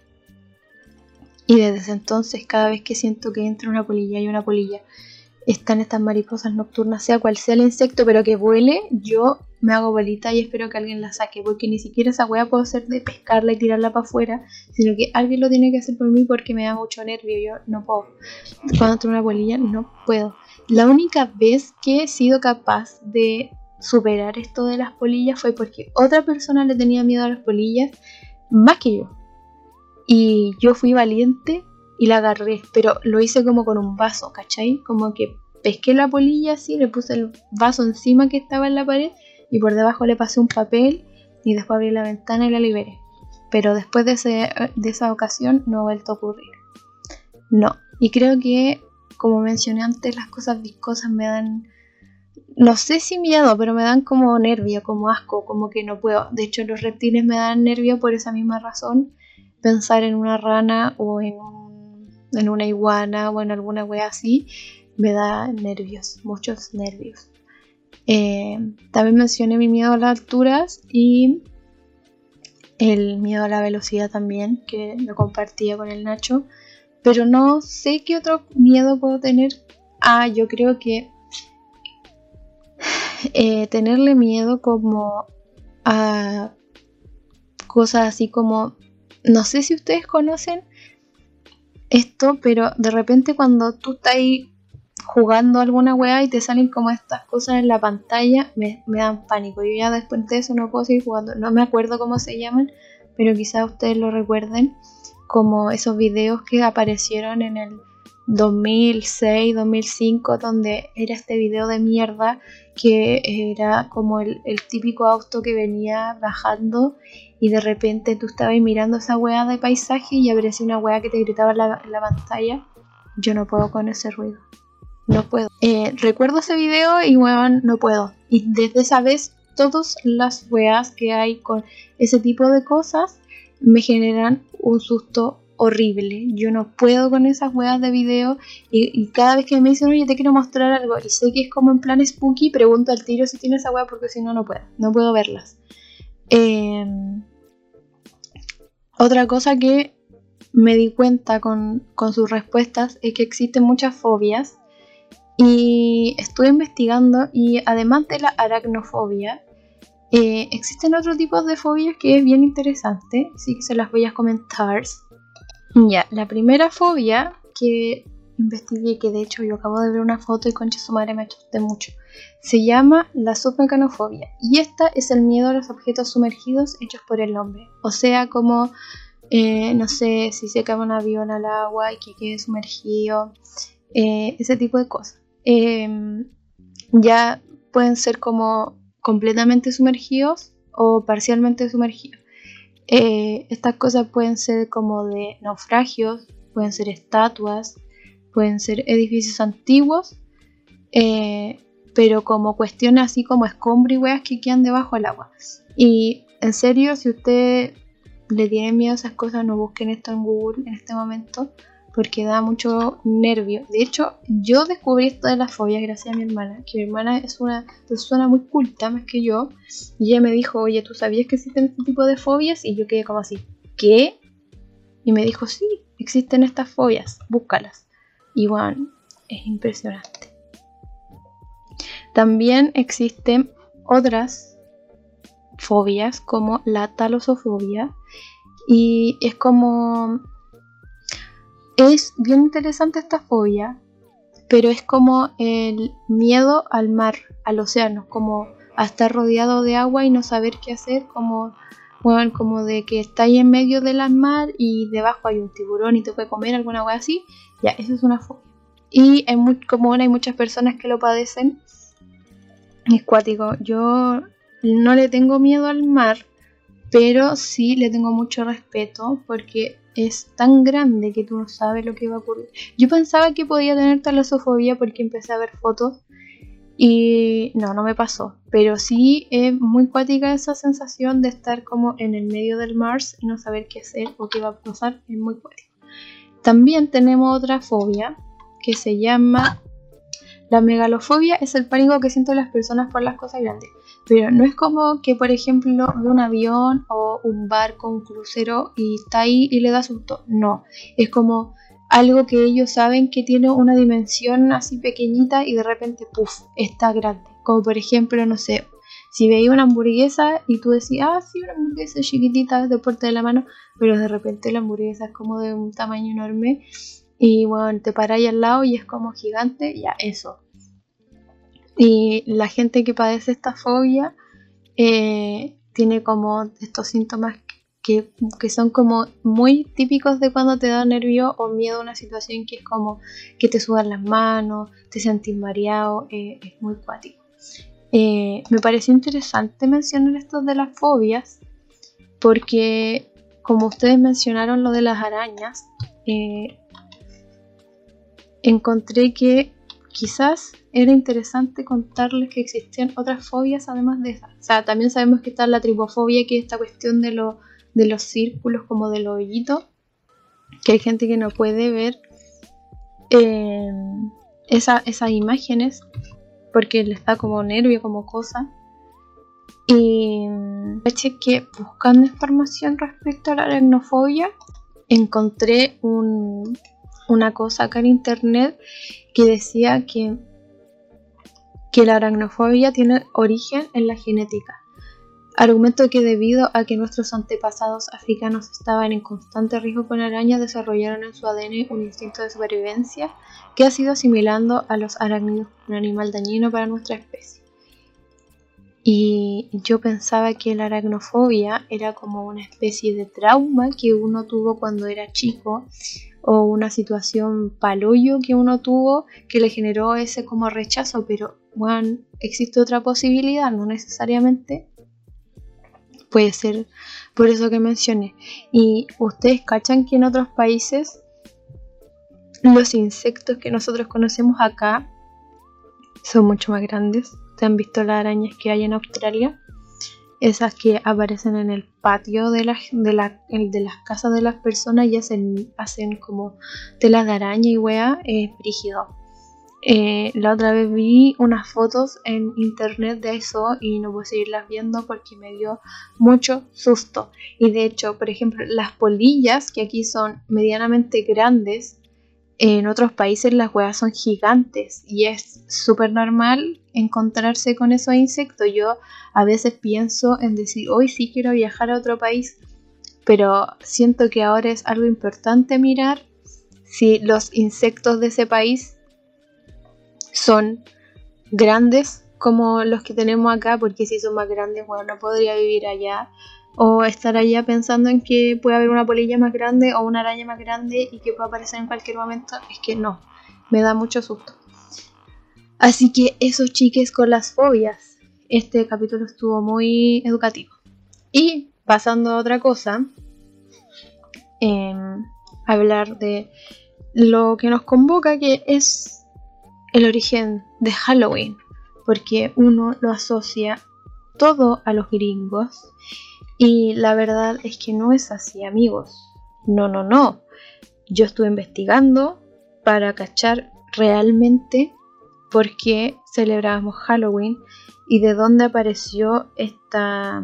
Y desde entonces, cada vez que siento que entra una polilla y una polilla, están estas mariposas nocturnas, sea cual sea el insecto, pero que vuele, yo me hago bolita y espero que alguien la saque, porque ni siquiera esa wea puedo hacer de pescarla y tirarla para afuera, sino que alguien lo tiene que hacer por mí porque me da mucho nervio, yo no puedo. Cuando entra una polilla, no puedo. La única vez que he sido capaz de superar esto de las polillas fue porque otra persona le tenía miedo a las polillas más que yo. Y yo fui valiente y la agarré, pero lo hice como con un vaso, ¿cachai? Como que pesqué la polilla así, le puse el vaso encima que estaba en la pared y por debajo le pasé un papel y después abrí la ventana y la liberé. Pero después de, de esa ocasión no ha vuelto a ocurrir. No. Y creo que, como mencioné antes, las cosas viscosas me dan, no sé si miedo, pero me dan como nervio, como asco, como que no puedo. De hecho, los reptiles me dan nervio por esa misma razón pensar en una rana o en, en una iguana o en alguna wea así me da nervios, muchos nervios. Eh, también mencioné mi miedo a las alturas y el miedo a la velocidad también, que lo compartía con el Nacho. Pero no sé qué otro miedo puedo tener. Ah, yo creo que eh, tenerle miedo como a cosas así como no sé si ustedes conocen esto, pero de repente cuando tú estás ahí jugando alguna weá y te salen como estas cosas en la pantalla, me, dan pánico. Yo ya después de eso no puedo seguir jugando. No me acuerdo cómo se llaman, pero quizás ustedes lo recuerden como esos videos que aparecieron en el 2006, 2005, donde era este video de mierda que era como el, típico auto que venía bajando y de repente tú estabas mirando esa weá de paisaje y aparecía una weá que te gritaba en la, pantalla. Yo no puedo con ese ruido. No puedo. Eh, recuerdo ese video y weón, no puedo. Y desde esa vez, todas las weas que hay con ese tipo de cosas me generan un susto horrible. Yo no puedo con esas weas de video y, cada vez que me dicen, oye, te quiero mostrar algo y sé que es como en plan spooky, pregunto al tiro si tiene esa wea porque si no, no puedo. No puedo verlas. Em, otra cosa que me di cuenta con, sus respuestas es que existen muchas fobias y estuve investigando y además de la aracnofobia, eh, existen otros tipos de fobias que es bien interesante, así que se las voy a comentar. Ya, la primera fobia que investigué, que de hecho yo acabo de ver una foto y concha su madre me asusté mucho. Se llama la submecanofobia y esta es el miedo a los objetos sumergidos hechos por el hombre. O sea, como, eh, no sé, si se cae un avión al agua y que quede sumergido, eh, ese tipo de cosas. Em, ya pueden ser como completamente sumergidos o parcialmente sumergidos. Eh, estas cosas pueden ser como de naufragios, pueden ser estatuas, pueden ser edificios antiguos, eh, pero como cuestiones así como escombro y weas que quedan debajo del agua. Y en serio, si usted le tiene miedo a esas cosas, no busquen esto en Google en este momento, porque da mucho nervio. De hecho, yo descubrí esto de las fobias gracias a mi hermana, que mi hermana es una persona muy culta más que yo, y ella me dijo, oye, ¿tú sabías que existen este tipo de fobias? Y yo quedé como así, ¿qué? Y me dijo, sí, existen estas fobias, búscalas. Y bueno, es impresionante. También existen otras fobias como la talosofobia y es como es bien interesante esta fobia, pero es como el miedo al mar, al océano, como a estar rodeado de agua y no saber qué hacer, como, bueno, como de que está ahí en medio del mar y debajo hay un tiburón y te puede comer alguna agua así, ya, eso es una fobia. Y es muy hay muchas personas que lo padecen. Es cuático. Yo no le tengo miedo al mar, pero sí le tengo mucho respeto porque es tan grande que tú no sabes lo que va a ocurrir. Yo pensaba que podía tener talasofobia porque empecé a ver fotos y no, no me pasó. Pero sí es muy cuática esa sensación de estar como en el medio del Mars y no saber qué hacer o qué va a pasar. Es muy cuático. También tenemos otra fobia que se llama la megalofobia es el pánico que sienten las personas por las cosas grandes. Pero no es como que, por ejemplo, un avión o un barco, un crucero y está ahí y le da susto. No, es como algo que ellos saben que tiene una dimensión así pequeñita y de repente, puff, está grande. Como por ejemplo, no sé, si veía una hamburguesa y tú decías, ah, sí, una hamburguesa chiquitita de puerta de la mano, pero de repente la hamburguesa es como de un tamaño enorme y bueno, te paráis al lado y es como gigante, ya eso. Y la gente que padece esta fobia eh, tiene como estos síntomas que, son como muy típicos de cuando te da nervio o miedo a una situación que es como que te sudan las manos, te sentís mareado, eh, es muy cuático. Eh, me pareció interesante mencionar esto de las fobias porque como ustedes mencionaron lo de las arañas, encontré que quizás era interesante contarles que existían otras fobias además de esas. O sea, también sabemos que está la tripofobia, que es esta cuestión de, lo, de los círculos, como de los hoyitos, que hay gente que no puede ver eh, esas imágenes porque le está como nervio, como cosa. Y caché que buscando información respecto a la aracnofobia, encontré un, una cosa acá en internet que decía que, que la aracnofobia tiene origen en la genética. Argumento que debido a que nuestros antepasados africanos estaban en constante riesgo con arañas, desarrollaron en su ADN un instinto de supervivencia que ha sido asimilando a los arácnidos un animal dañino para nuestra especie. Y yo pensaba que la aracnofobia era como una especie de trauma que uno tuvo cuando era chico o una situación paloyo que uno tuvo que le generó ese como rechazo, pero bueno, existe otra posibilidad, no necesariamente puede ser por eso que mencioné. Y ustedes cachan que en otros países los insectos que nosotros conocemos acá son mucho más grandes. ¿Ustedes han visto las arañas que hay en Australia? Esas que aparecen en el patio de, de, las casas de las personas y hacen, hacen como telas de araña y wea, es brígido. Eh, la otra vez vi unas fotos en internet de eso y no puedo seguirlas viendo porque me dio mucho susto. Y de hecho, por ejemplo, las polillas, que aquí son medianamente grandes, en otros países las huevas son gigantes y es súper normal encontrarse con esos insectos. Yo a veces pienso en decir, hoy sí quiero viajar a otro país, pero siento que ahora es algo importante mirar si los insectos de ese país son grandes como los que tenemos acá, porque si son más grandes, bueno, no podría vivir allá o estar allá pensando en que puede haber una polilla más grande o una araña más grande y que pueda aparecer en cualquier momento, es que no, me da mucho susto. Así que esos chiques con las fobias, este capítulo estuvo muy educativo. Y pasando a otra cosa, em, hablar de lo que nos convoca, que es el origen de Halloween, porque uno lo asocia todo a los gringos y la verdad es que no es así, amigos. No, no, no. Yo estuve investigando para cachar realmente por qué celebrábamos Halloween y de dónde apareció esta,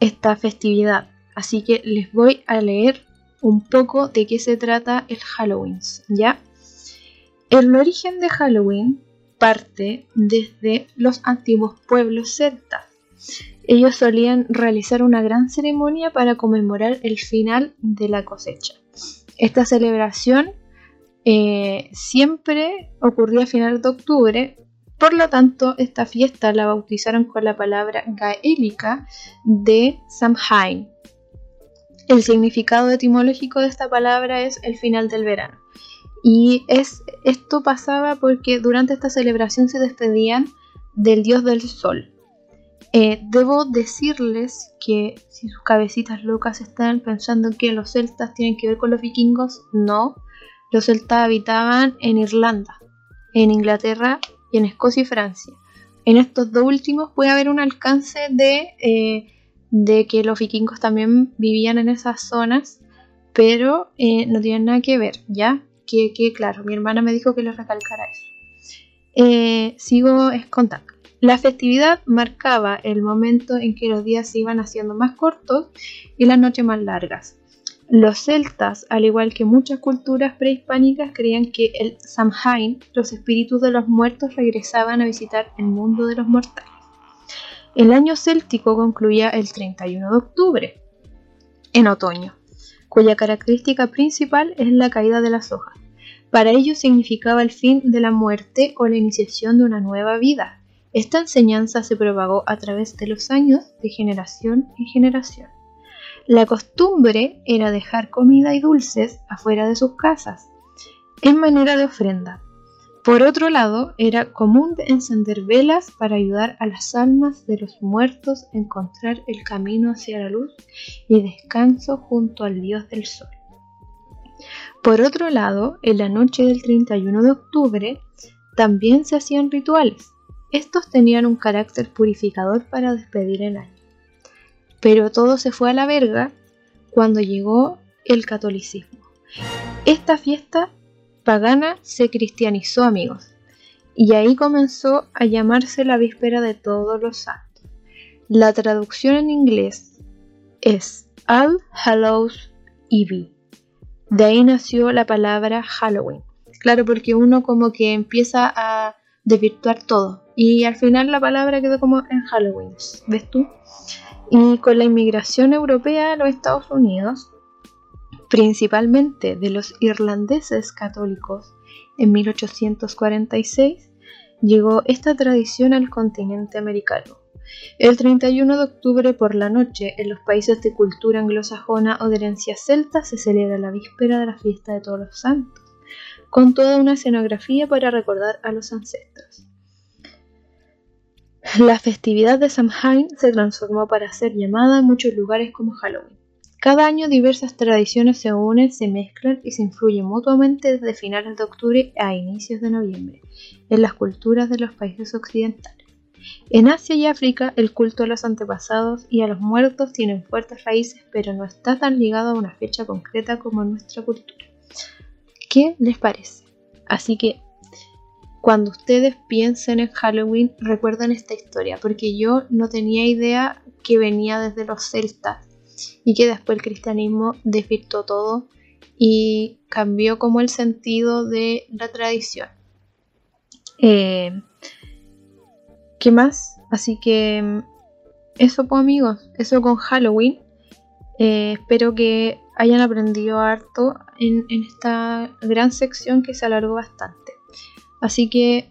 esta festividad. Así que les voy a leer un poco de qué se trata el Halloween, ¿ya? El origen de Halloween parte desde los antiguos pueblos celtas ellos solían realizar una gran ceremonia para conmemorar el final de la cosecha. Esta celebración eh, siempre ocurría a finales de octubre, por lo tanto esta fiesta la bautizaron con la palabra gaélica de Samhain. El significado etimológico de esta palabra es el final del verano. Y es, esto pasaba porque durante esta celebración se despedían del dios del sol, eh, debo decirles que si sus cabecitas locas están pensando que los celtas tienen que ver con los vikingos, no. Los celtas habitaban en Irlanda, en Inglaterra y en Escocia y Francia. En estos dos últimos puede haber un alcance de, eh, que los vikingos también vivían en esas zonas, pero eh, no tienen nada que ver, ¿ya? Que, claro, mi hermana me dijo que les recalcara eso. sigo contando. La festividad marcaba el momento en que los días se iban haciendo más cortos y las noches más largas. Los celtas, al igual que muchas culturas prehispánicas, creían que el Samhain, los espíritus de los muertos, regresaban a visitar el mundo de los mortales. El año céltico concluía el 31 de octubre, en otoño, cuya característica principal es la caída de las hojas. Para ellos significaba el fin de la muerte o la iniciación de una nueva vida, esta enseñanza se propagó a través de los años de generación en generación. La costumbre era dejar comida y dulces afuera de sus casas, en manera de ofrenda. Por otro lado, era común encender velas para ayudar a las almas de los muertos a encontrar el camino hacia la luz y descanso junto al dios del sol. Por otro lado, en la noche del 31 de octubre también se hacían rituales, estos tenían un carácter purificador para despedir el año. Pero todo se fue a la verga cuando llegó el catolicismo. Esta fiesta pagana se cristianizó, amigos, y ahí comenzó a llamarse la víspera de todos los santos. La traducción en inglés es All Hallows Eve. De ahí nació la palabra Halloween. Claro, porque uno como que empieza a desvirtuar todo. Y al final la palabra quedó como en Halloween, ¿ves tú? Y con la inmigración europea a los Estados Unidos, principalmente de los irlandeses católicos, en 1846, llegó esta tradición al continente americano. El 31 de octubre por la noche, en los países de cultura anglosajona o de herencia celta, se celebra la víspera de la fiesta de todos los santos, con toda una escenografía para recordar a los ancestros. La festividad de Samhain se transformó para ser llamada en muchos lugares como Halloween. Cada año diversas tradiciones se unen, se mezclan y se influyen mutuamente desde finales de octubre a inicios de noviembre en las culturas de los países occidentales. En Asia y África el culto a los antepasados y a los muertos tienen fuertes raíces pero no está tan ligado a una fecha concreta como en nuestra cultura. ¿Qué les parece? Así que cuando ustedes piensen en Halloween, recuerden esta historia, porque yo no tenía idea que venía desde los celtas y que después el cristianismo desvirtuó todo y cambió como el sentido de la tradición. Eh, ¿Qué más? Así que eso pues amigos, eso con Halloween. Eh, espero que hayan aprendido harto en esta gran sección que se alargó bastante. Así que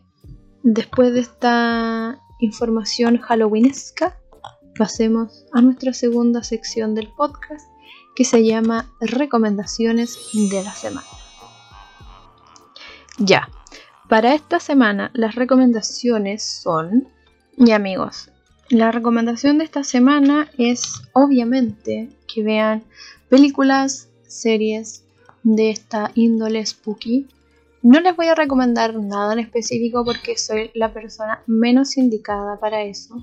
después de esta información halloweenesca, pasemos a nuestra segunda sección del podcast que se llama Recomendaciones de la semana. Ya, para esta semana las recomendaciones son, y amigos, la recomendación de esta semana es obviamente que vean películas, series de esta índole spooky. No les voy a recomendar nada en específico porque soy la persona menos indicada para eso.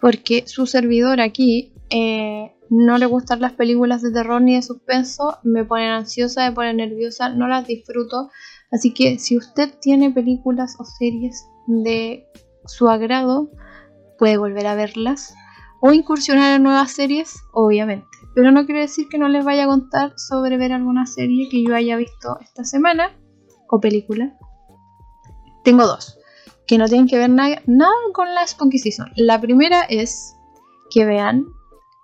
Porque su servidor aquí eh, no le gustan las películas de terror ni de suspenso, me ponen ansiosa, me ponen nerviosa, no las disfruto. Así que si usted tiene películas o series de su agrado, puede volver a verlas o incursionar en nuevas series, obviamente. Pero no quiero decir que no les vaya a contar sobre ver alguna serie que yo haya visto esta semana o película. Tengo dos que no tienen que ver nada, con la Spooky Season. La primera es que vean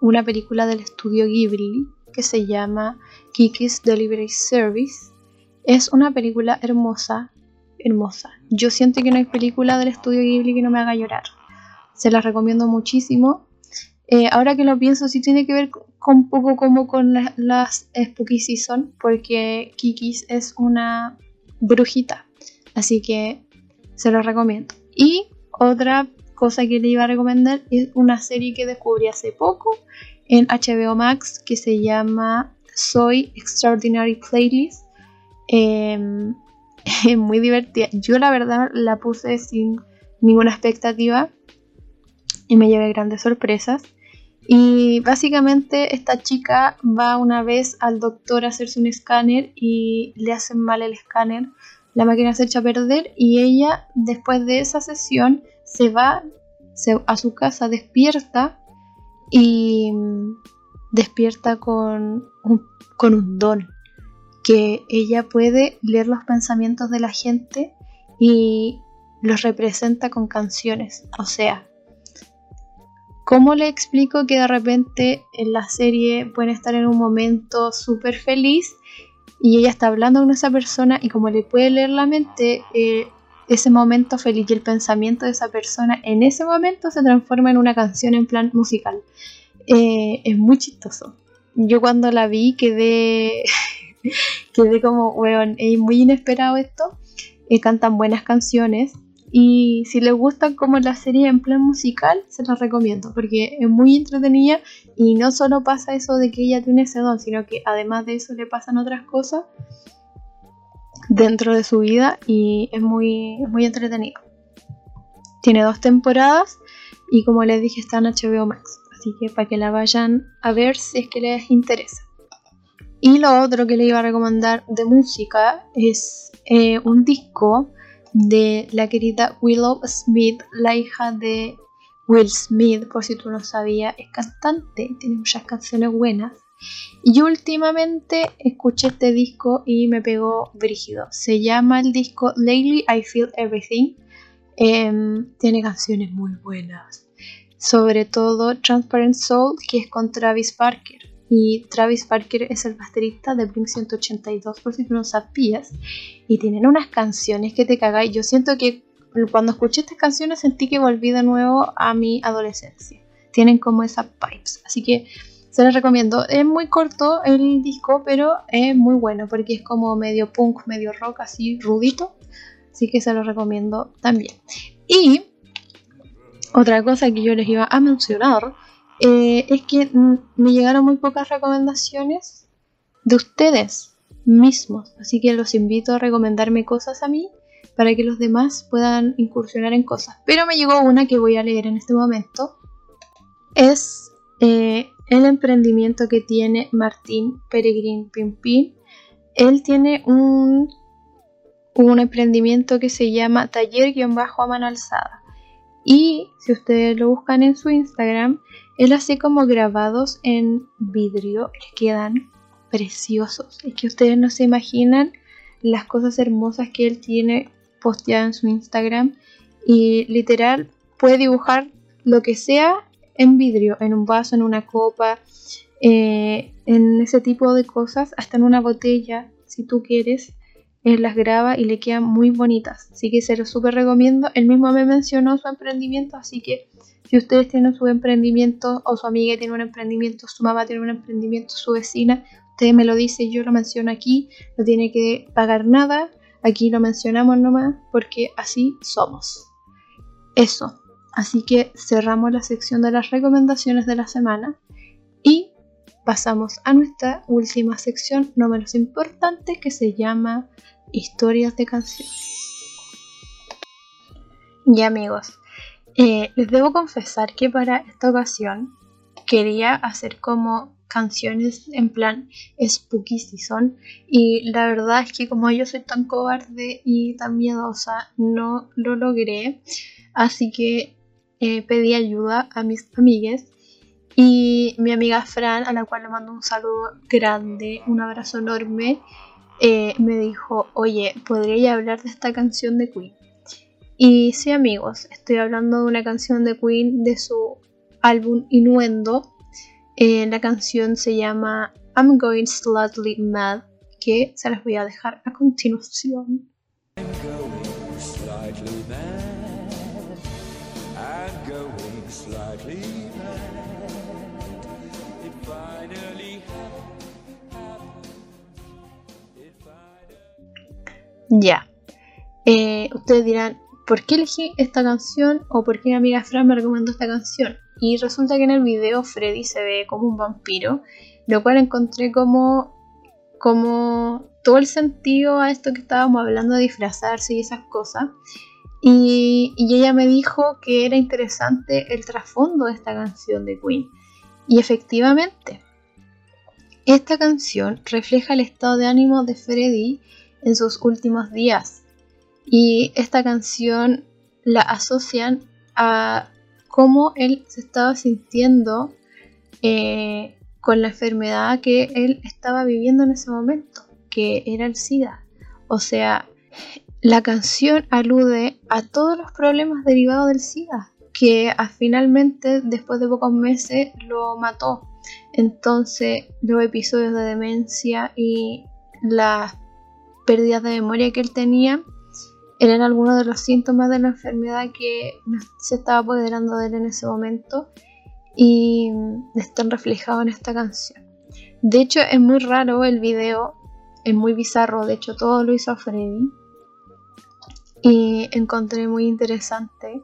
una película del estudio Ghibli que se llama Kiki's Delivery Service. Es una película hermosa, hermosa. Yo siento que no hay película del estudio Ghibli que no me haga llorar se las recomiendo muchísimo. Eh, ahora que lo pienso, sí tiene que ver con un poco como con las Spooky Season, porque Kikis es una brujita, así que se los recomiendo. Y otra cosa que le iba a recomendar es una serie que descubrí hace poco en HBO Max que se llama Soy Extraordinary Playlist. Em, es muy divertida. Yo la verdad la puse sin ninguna expectativa y me llevé grandes sorpresas. Y básicamente esta chica va una vez al doctor a hacerse un escáner y le hacen mal el escáner, la máquina se echa a perder y ella después de esa sesión se va a su casa, despierta y despierta con con un don, que ella puede leer los pensamientos de la gente y los representa con canciones. O sea, ¿Cómo le explico que de repente en la serie pueden estar en un momento súper feliz y ella está hablando con esa persona y como le puede leer la mente, eh, ese momento feliz y el pensamiento de esa persona en ese momento se transforma en una canción en plan musical. Eh, es muy chistoso. Yo cuando la vi quedé, quedé como, weón, es muy inesperado esto. Eh, cantan buenas canciones. Y si les gusta como la serie en plan musical, se las recomiendo porque es muy entretenida y no solo pasa eso de que ella tiene ese don, sino que además de eso le pasan otras cosas dentro de su vida y es muy, muy entretenido. Tiene dos temporadas y como les dije está en HBO Max, así que para que la vayan a ver si es que les interesa. Y lo otro que le iba a recomendar de música es eh, un disco de la querida Willow Smith, la hija de Will Smith, por si tú no sabías, es cantante, tiene muchas canciones buenas. Y últimamente escuché este disco y me pegó brígido. Se llama el disco Lately I Feel Everything. Em, tiene canciones muy buenas. Sobre todo Transparent Soul, que es con Travis Parker y Travis Parker es el baterista de Blink 182 por si tú no sabías. Y tienen unas canciones que te cagáis. Yo siento que cuando escuché estas canciones sentí que volví de nuevo a mi adolescencia. Tienen como esas vibes. Así que se les recomiendo. Es muy corto el disco pero es muy bueno porque es como medio punk medio rock así rudito. Así que se los recomiendo también. Y otra cosa que yo les iba a mencionar eh, es que me llegaron muy pocas recomendaciones de ustedes mismos, así que los invito a recomendarme cosas a mí para que los demás puedan incursionar en cosas. Pero me llegó una que voy a leer en este momento. Es eh, el emprendimiento que tiene Martín Peregrín Pimpín. Él tiene un, un emprendimiento que se llama Taller-a mano alzada. Y si ustedes lo buscan en su Instagram, él hace como grabados en vidrio, que quedan preciosos. Es que ustedes no se imaginan las cosas hermosas que él tiene posteadas en su Instagram. Y literal puede dibujar lo que sea en vidrio, en un vaso, en una copa, eh, en ese tipo de cosas, hasta en una botella, si tú quieres. él las graba y le quedan muy bonitas. Así que se lo súper recomiendo. Él mismo me mencionó su emprendimiento, así que si ustedes tienen su emprendimiento o su amiga tiene un emprendimiento, su mamá tiene un emprendimiento, su vecina, usted me lo dice, yo lo menciono aquí, no tiene que pagar nada, aquí lo mencionamos nomás porque así somos. Eso. Así que cerramos la sección de las recomendaciones de la semana y pasamos a nuestra última sección, no menos importante, que se llama historias de canciones. Y amigos, eh, les debo confesar que para esta ocasión quería hacer como canciones en plan spooky season y la verdad es que como yo soy tan cobarde y tan miedosa no lo logré. Así que eh, pedí ayuda a mis amigas y mi amiga Fran a la cual le mando un saludo grande un abrazo enorme eh, me dijo oye podría hablar de esta canción de Queen y sí amigos, estoy hablando de una canción de Queen de su álbum Innuendo. Eh, la canción se llama I'm Going Slightly Mad, que se las voy a dejar a continuación. Ya. Eh, ustedes dirán, ¿por qué elegí esta canción o por qué mi amiga Fran me recomendó esta canción? Y resulta que en el video Freddy se ve como un vampiro, lo cual encontré como, como todo el sentido a esto que estábamos hablando de disfrazarse y esas cosas. Y, y ella me dijo que era interesante el trasfondo de esta canción de Queen. Y efectivamente, esta canción refleja el estado de ánimo de Freddy en sus últimos días y esta canción la asocian a cómo él se estaba sintiendo eh, con la enfermedad que él estaba viviendo en ese momento, que era el SIDA. O sea, la canción alude a todos los problemas derivados del SIDA, que finalmente, después de pocos meses, lo mató. Entonces, los episodios de demencia y las pérdidas de memoria que él tenía eran algunos de los síntomas de la enfermedad que se estaba apoderando de él en ese momento y están reflejados en esta canción. De hecho, es muy raro el video, es muy bizarro, de hecho todo lo hizo Freddy y encontré muy interesante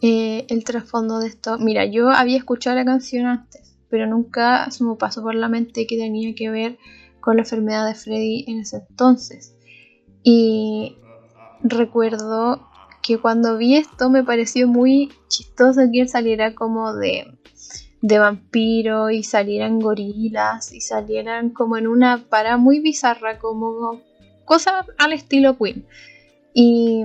eh, el trasfondo de esto. Mira, yo había escuchado la canción antes, pero nunca se me pasó por la mente que tenía que ver con la enfermedad de Freddy en ese entonces. Y recuerdo que cuando vi esto me pareció muy chistoso que él saliera como de, de vampiro y salieran gorilas y salieran como en una para muy bizarra, como cosas al estilo Queen. Y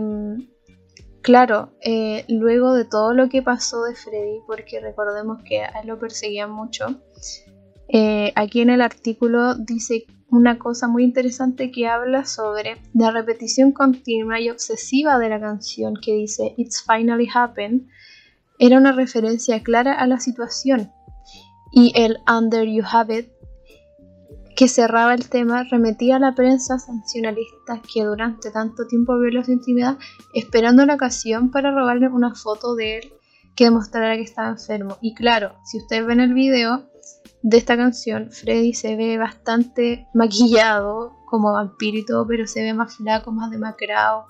claro, eh, luego de todo lo que pasó de Freddy, porque recordemos que a él lo perseguían mucho, eh, aquí en el artículo dice una cosa muy interesante que habla sobre la repetición continua y obsesiva de la canción que dice It's Finally Happened era una referencia clara a la situación y el Under You Have It que cerraba el tema remetía a la prensa sancionalista que durante tanto tiempo violó su intimidad esperando la ocasión para robarle una foto de él que demostrara que estaba enfermo. Y claro, si ustedes ven el video, de esta canción, Freddy se ve bastante maquillado como vampiro y todo, pero se ve más flaco, más demacrado,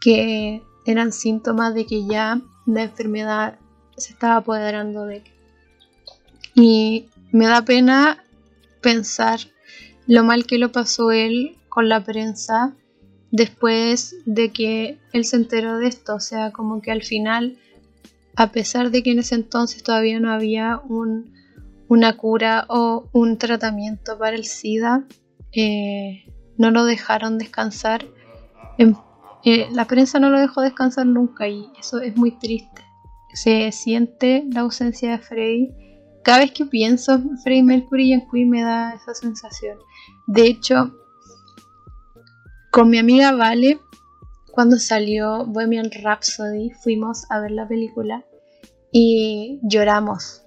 que eran síntomas de que ya la enfermedad se estaba apoderando de él. Y me da pena pensar lo mal que lo pasó él con la prensa después de que él se enteró de esto, o sea, como que al final, a pesar de que en ese entonces todavía no había un una cura o un tratamiento para el SIDA, eh, no lo dejaron descansar. Eh, la prensa no lo dejó descansar nunca y eso es muy triste. Se siente la ausencia de Freddy. Cada vez que pienso en Mercury y en Queen me da esa sensación. De hecho, con mi amiga Vale, cuando salió Bohemian Rhapsody, fuimos a ver la película y lloramos.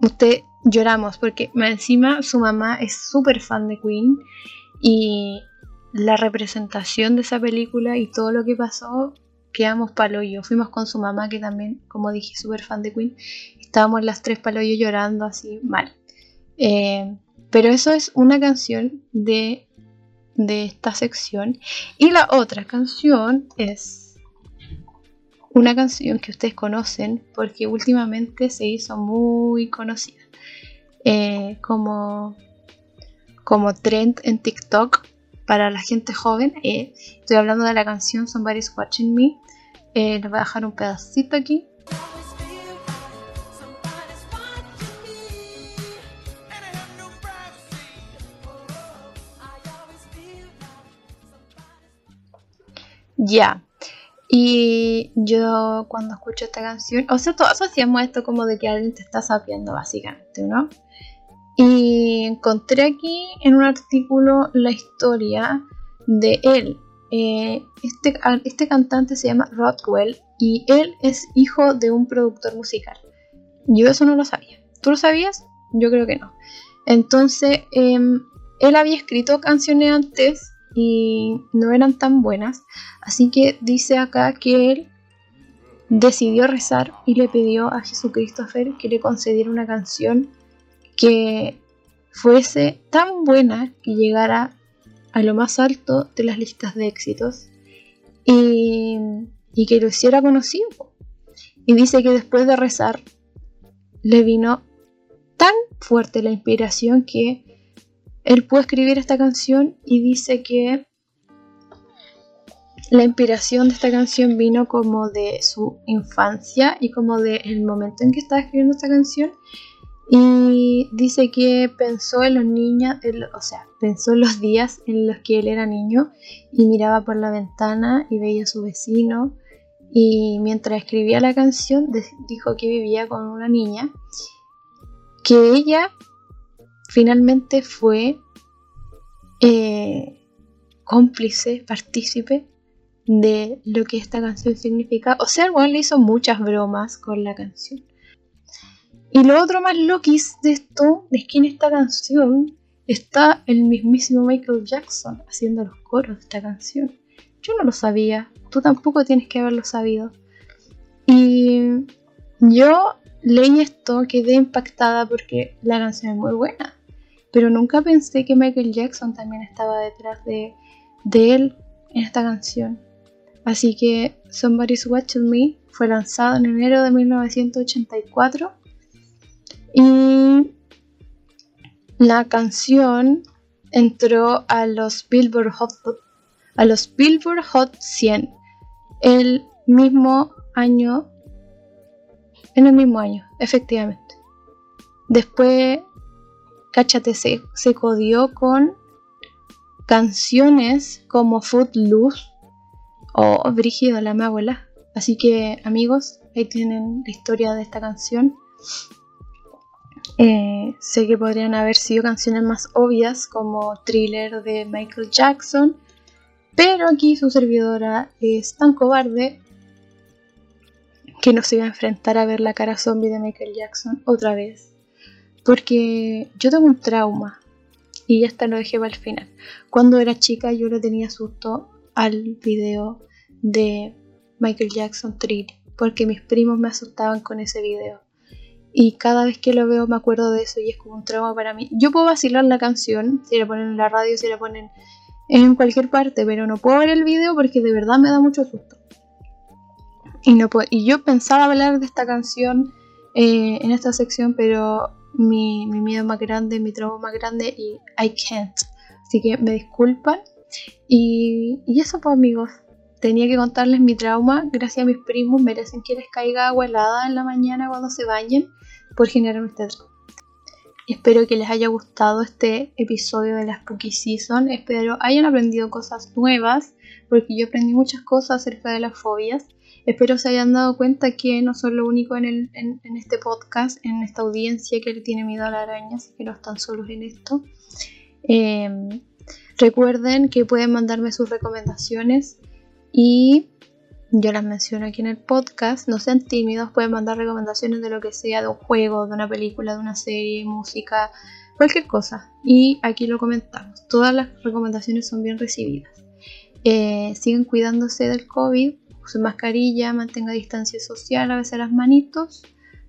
Usted lloramos porque encima su mamá es súper fan de Queen y la representación de esa película y todo lo que pasó, quedamos paloyo. Fuimos con su mamá, que también, como dije, súper fan de Queen. Estábamos las tres paloyo llorando así mal. Eh, pero eso es una canción de, de esta sección. Y la otra canción es una canción que ustedes conocen porque últimamente se hizo muy conocida. Eh, como, como trend en TikTok para la gente joven. Eh, estoy hablando de la canción Somebody's Watching Me. Eh, les voy a dejar un pedacito aquí. Ya. Y yo cuando escucho esta canción, o sea, todos asociamos esto como de que alguien te está sapiendo básicamente, ¿no? Y encontré aquí en un artículo la historia de él. Eh, este, este cantante se llama Rodwell y él es hijo de un productor musical. Yo eso no lo sabía. ¿Tú lo sabías? Yo creo que no. Entonces, em, él había escrito canciones antes y no eran tan buenas. Así que dice acá que él decidió rezar y le pidió a Jesucristo que le concediera una canción que fuese tan buena que llegara a lo más alto de las listas de éxitos y, que lo hiciera conocido. Y dice que después de rezar le vino tan fuerte la inspiración que él pudo escribir esta canción y dice que la inspiración de esta canción vino como de su infancia y como del momento en que estaba escribiendo esta canción y dice que pensó en los niños, o sea, pensó en los días en los que él era niño y miraba por la ventana y veía a su vecino. Y mientras escribía la canción, dijo que vivía con una niña, que ella finalmente fue eh, cómplice, partícipe de lo que esta canción significa. O sea, el le hizo muchas bromas con la canción. Y lo otro más loquis de esto es que en esta canción está el mismísimo Michael Jackson haciendo los coros de esta canción. Yo no lo sabía, tú tampoco tienes que haberlo sabido. Y yo leí esto, quedé impactada porque la canción es muy buena. Pero nunca pensé que Michael Jackson también estaba detrás de, de él en esta canción. Así que Somebody's Watching Me fue lanzado en enero de 1984 y la canción entró a los Billboard Hot, a los Billboard Hot 100 el mismo año, en el mismo año, efectivamente. Después, cáchate, se, codió con canciones como Footloose o Brígido, la mi abuela. Así que, amigos, ahí tienen la historia de esta canción. Eh, sé que podrían haber sido canciones más obvias como Thriller de Michael Jackson, pero aquí su servidora es tan cobarde que no se iba a enfrentar a ver la cara zombie de Michael Jackson otra vez. Porque yo tengo un trauma y ya hasta lo dejé para el final. Cuando era chica yo le tenía susto al video de Michael Jackson Thriller porque mis primos me asustaban con ese video y cada vez que lo veo me acuerdo de eso y es como un trauma para mí. Yo puedo vacilar la canción, si la ponen en la radio, si la ponen en cualquier parte, pero no puedo ver el video porque de verdad me da mucho susto. Y, no y yo pensaba hablar de esta canción eh, en esta sección, pero mi, mi miedo más grande, mi trauma más grande y I can't. Así que me disculpan. Y, y eso pues amigos, tenía que contarles mi trauma. Gracias a mis primos merecen que les caiga agua helada en la mañana cuando se bañen por generarme este trauma. Espero que les haya gustado este episodio de la Spooky Season. Espero hayan aprendido cosas nuevas, porque yo aprendí muchas cosas acerca de las fobias. Espero se hayan dado cuenta que no son lo único en, este podcast, en esta audiencia que le tiene miedo a la araña, así que no están solos en esto. Em, recuerden que pueden mandarme sus recomendaciones y yo las menciono aquí en el podcast. No sean tímidos, pueden mandar recomendaciones de lo que sea, de un juego, de una película, de una serie, música, cualquier cosa. Y aquí lo comentamos. Todas las recomendaciones son bien recibidas. Eh, siguen cuidándose del COVID, use mascarilla, mantenga distancia social, a veces las manitos,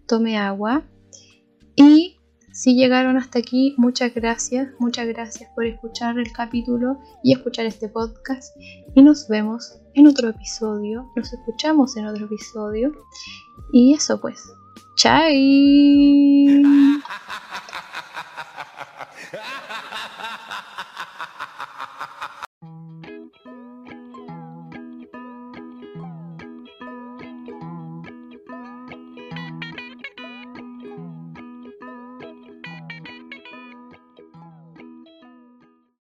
tome agua. Y si llegaron hasta aquí, muchas gracias, muchas gracias por escuchar el capítulo y escuchar este podcast. Y nos vemos en otro episodio, nos escuchamos en otro episodio. Y eso pues, chai.